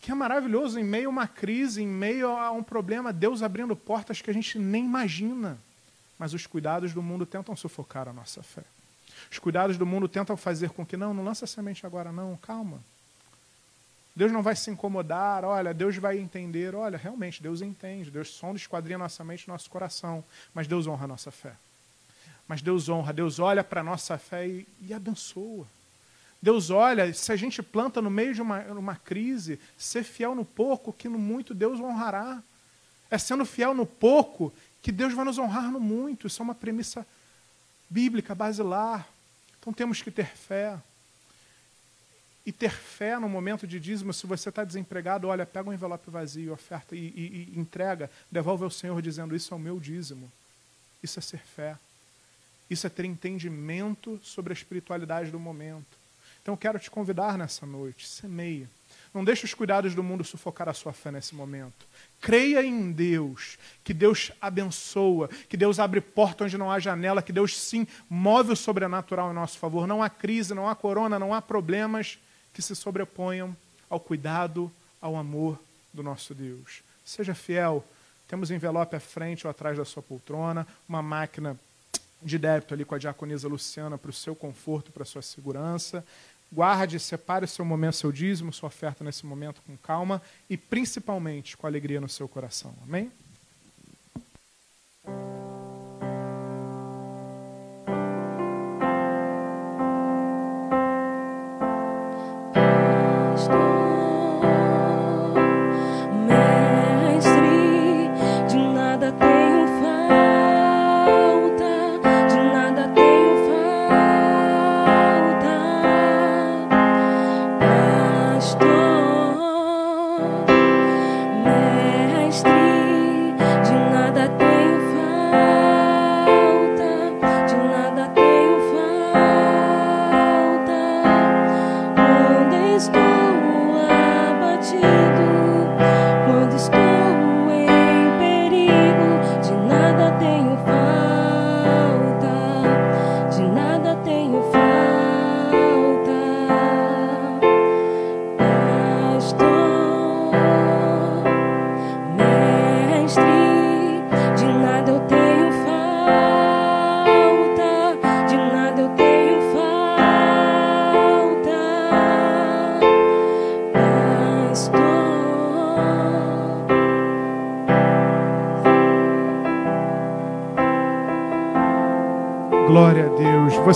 Que é maravilhoso, em meio a uma crise, em meio a um problema, Deus abrindo portas que a gente nem imagina. Mas os cuidados do mundo tentam sufocar a nossa fé. Os cuidados do mundo tentam fazer com que, não, não lança semente agora, não, calma. Deus não vai se incomodar, olha, Deus vai entender, olha, realmente, Deus entende, Deus sonda, esquadrinha nossa mente, nosso coração, mas Deus honra a nossa fé. Mas Deus honra, Deus olha para a nossa fé e, e, abençoa. Deus olha, se a gente planta no meio de uma, uma crise, ser fiel no pouco, que no muito Deus honrará. É sendo fiel no pouco que Deus vai nos honrar no muito. Isso é uma premissa bíblica, basilar. Então temos que ter fé e ter fé no momento de dízimo, se você está desempregado, olha, pega um envelope vazio, oferta e, e, e, entrega, devolve ao Senhor dizendo: Isso é o meu dízimo. Isso é ser fé. Isso é ter entendimento sobre a espiritualidade do momento. Então quero te convidar nessa noite, semeia. Não deixe os cuidados do mundo sufocar a sua fé nesse momento. Creia em Deus, que Deus abençoa, que Deus abre porta onde não há janela, que Deus sim move o sobrenatural em nosso favor. Não há crise, não há corona, não há problemas que se sobreponham ao cuidado, ao amor do nosso Deus. Seja fiel. Temos envelope à frente ou atrás da sua poltrona, uma máquina de débito ali com a diaconisa Luciana para o seu conforto, para a sua segurança. Guarde, separe o seu momento, seu dízimo, sua oferta nesse momento com calma e principalmente com alegria no seu coração. Amém?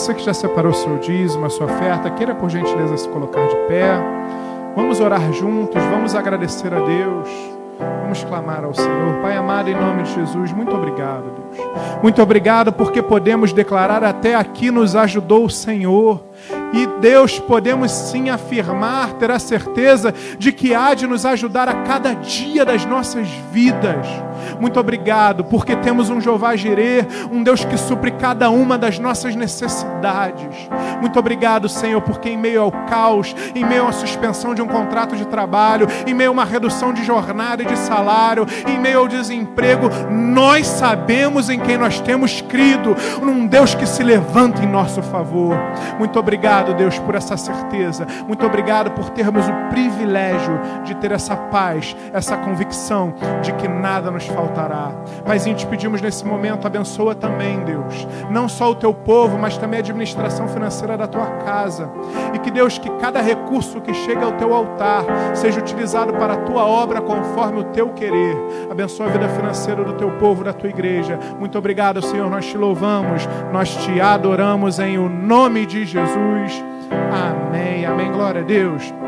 Você que já separou seu dízimo, a sua oferta, queira por gentileza se colocar de pé. Vamos orar juntos, vamos agradecer a Deus. Vamos clamar ao Senhor. Pai amado, em nome de Jesus, muito obrigado, Deus. Muito obrigado porque podemos declarar até aqui nos ajudou o Senhor. E Deus, podemos sim afirmar, ter a certeza de que há de nos ajudar a cada dia das nossas vidas. Muito obrigado, porque temos um Jeová Jirê, um Deus que supre cada uma das nossas necessidades. Muito obrigado, Senhor, porque em meio ao caos, em meio à suspensão de um contrato de trabalho, em meio a uma redução de jornada e de salário, em meio ao desemprego, nós sabemos em quem nós temos crido, num Deus que se levanta em nosso favor. Muito obrigado, Deus, por essa certeza. Muito obrigado por termos o privilégio de ter essa paz, essa convicção de que nada nos faltará. Paizinho, te pedimos nesse momento, abençoa também, Deus, não só o teu povo, mas também a administração financeira da tua casa. E que, Deus, que cada recurso que chega ao teu altar seja utilizado para a tua obra conforme o teu querer. Abençoa a vida financeira do teu povo, da tua igreja. Muito obrigado, Senhor, nós te louvamos, nós te adoramos em o nome de Jesus. Amém, amém. Glória a Deus.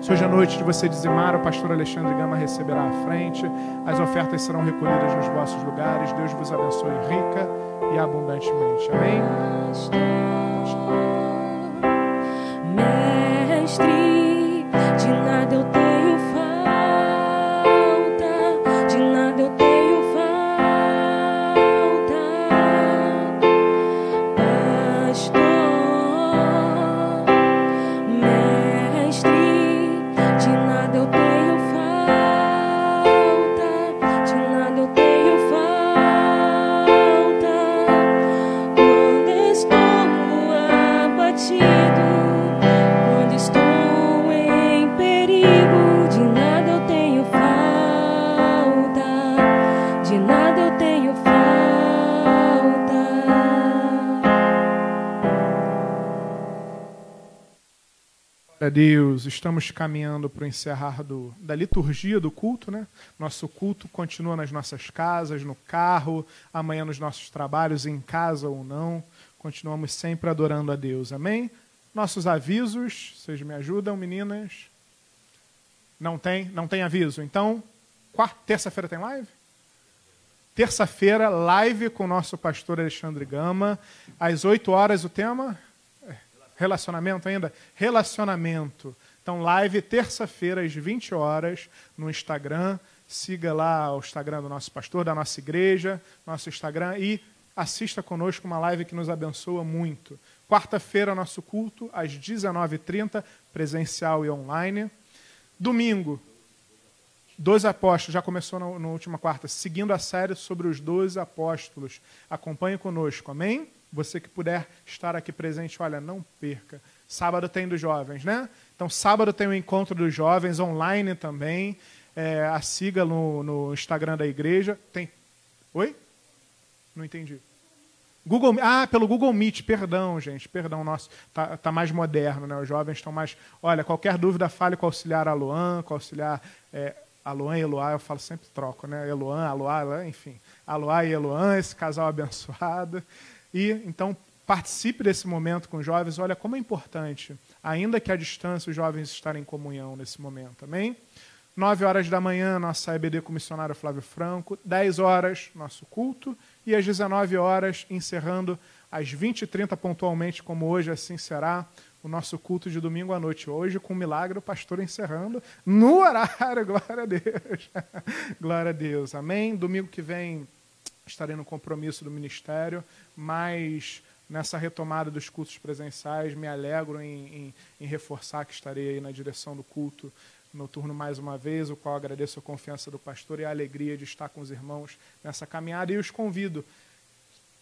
Se hoje à noite de você dizimar, o pastor Alexandre Gama receberá à frente. As ofertas serão recolhidas nos vossos lugares. Deus vos abençoe rica e abundantemente. Amém? Mestre, de nada eu tenho estamos caminhando para o encerrar do, da liturgia do culto, né? Nosso culto continua nas nossas casas, no carro, amanhã nos nossos trabalhos, em casa ou não. Continuamos sempre adorando a Deus, amém? Nossos avisos, vocês me ajudam, meninas? Não tem? Não tem aviso. Então, quarta, terça-feira tem live? Terça-feira, live com o nosso pastor Alexandre Gama. Às 8 horas, o tema? É, Relacionamento ainda? Relacionamento. Então, live terça-feira, às 20 horas, no Instagram. Siga lá o Instagram do nosso pastor, da nossa igreja, nosso Instagram, e assista conosco uma live que nos abençoa muito. Quarta-feira, nosso culto, às 19h30, presencial e online. Domingo, Doze apóstolos, já começou na, última quarta, seguindo a série sobre os doze apóstolos. Acompanhe conosco, amém? Você que puder estar aqui presente, olha, não perca. Sábado tem dos jovens, né? Então, sábado tem o encontro dos jovens, online também. É, a siga no, no Instagram da igreja. Tem. Oi? Não entendi. Google, ah, pelo Google Meet, perdão, gente, perdão, nosso, tá, tá mais moderno, né? Os jovens estão mais. Olha, qualquer dúvida, fale com o auxiliar Aloan, com o auxiliar é, Aloan e Eloá, eu falo sempre troco, né? Eloan, Aloá, enfim. Aloá e Eloan, esse casal abençoado. E então participe desse momento com os jovens. Olha como é importante, ainda que à distância, os jovens estarem em comunhão nesse momento, amém? 9 horas da manhã, nossa EBD com missionário Flávio Franco. 10 horas, nosso culto. E às 19 horas, encerrando às 20h30 pontualmente, como hoje assim será, o nosso culto de domingo à noite. Hoje, com o milagre, o pastor encerrando no horário. Glória a Deus. Glória a Deus. Amém? Domingo que vem estarei no compromisso do ministério, mas nessa retomada dos cultos presenciais, me alegro em, em, em reforçar que estarei aí na direção do culto noturno mais uma vez, o qual agradeço a confiança do pastor e a alegria de estar com os irmãos nessa caminhada. E os convido,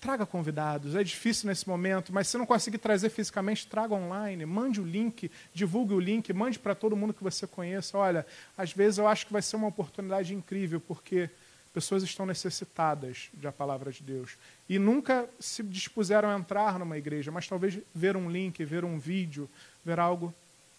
traga convidados. É difícil nesse momento, mas se não conseguir trazer fisicamente, traga online, mande o link, divulgue o link, mande para todo mundo que você conheça. Olha, às vezes eu acho que vai ser uma oportunidade incrível, porque pessoas estão necessitadas da palavra de Deus e nunca se dispuseram a entrar numa igreja, mas talvez ver um link, ver um vídeo, ver algo,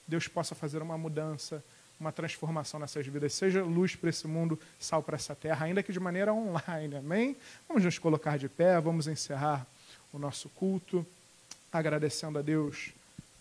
Deus possa fazer uma mudança uma transformação nessas vidas. Seja luz para esse mundo, sal para essa terra, ainda que de maneira online. Amém? Vamos nos colocar de pé, vamos encerrar o nosso culto, agradecendo a Deus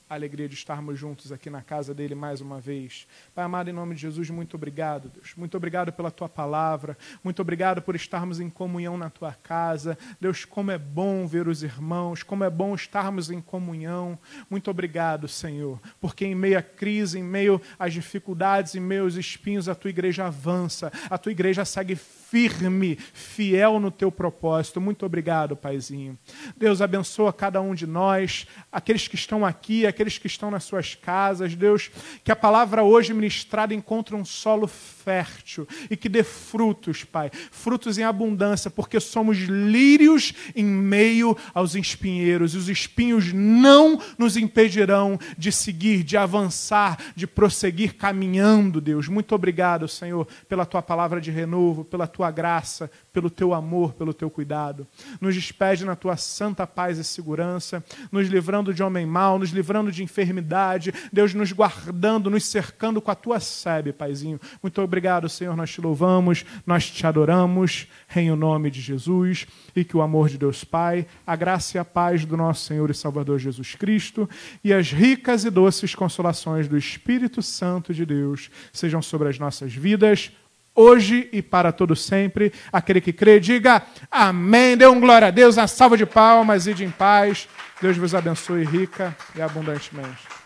a alegria de estarmos juntos aqui na casa dele mais uma vez. Pai amado, em nome de Jesus, muito obrigado, Deus. Muito obrigado pela tua palavra. Muito obrigado por estarmos em comunhão na tua casa. Deus, como é bom ver os irmãos, como é bom estarmos em comunhão. Muito obrigado, Senhor, porque em meio à crise, em meio às dificuldades, em meio aos espinhos, a tua igreja avança, a tua igreja segue firme, fiel no teu propósito. Muito obrigado, Paizinho. Deus abençoa cada um de nós, aqueles que estão aqui, aqueles que estão nas suas casas. Deus, que a palavra hoje ministrada encontre um solo fértil e que dê frutos, Pai, frutos em abundância, porque somos lírios em meio aos espinheiros e os espinhos não nos impedirão de seguir, de avançar, de prosseguir caminhando, Deus. Muito obrigado, Senhor, pela tua palavra de renovo, pela tua tua graça, pelo teu amor, pelo teu cuidado. Nos despede na tua santa paz e segurança, nos livrando de homem mau, nos livrando de enfermidade, Deus nos guardando, nos cercando com a tua sebe, Paizinho. Muito obrigado, Senhor, nós te louvamos, nós te adoramos, em o nome de Jesus, e que o amor de Deus Pai, a graça e a paz do nosso Senhor e Salvador Jesus Cristo e as ricas e doces consolações do Espírito Santo de Deus sejam sobre as nossas vidas hoje e para todo sempre. Aquele que crê, diga amém. Dê um glória a Deus, uma salva de palmas e de em paz. Deus vos abençoe rica e abundantemente.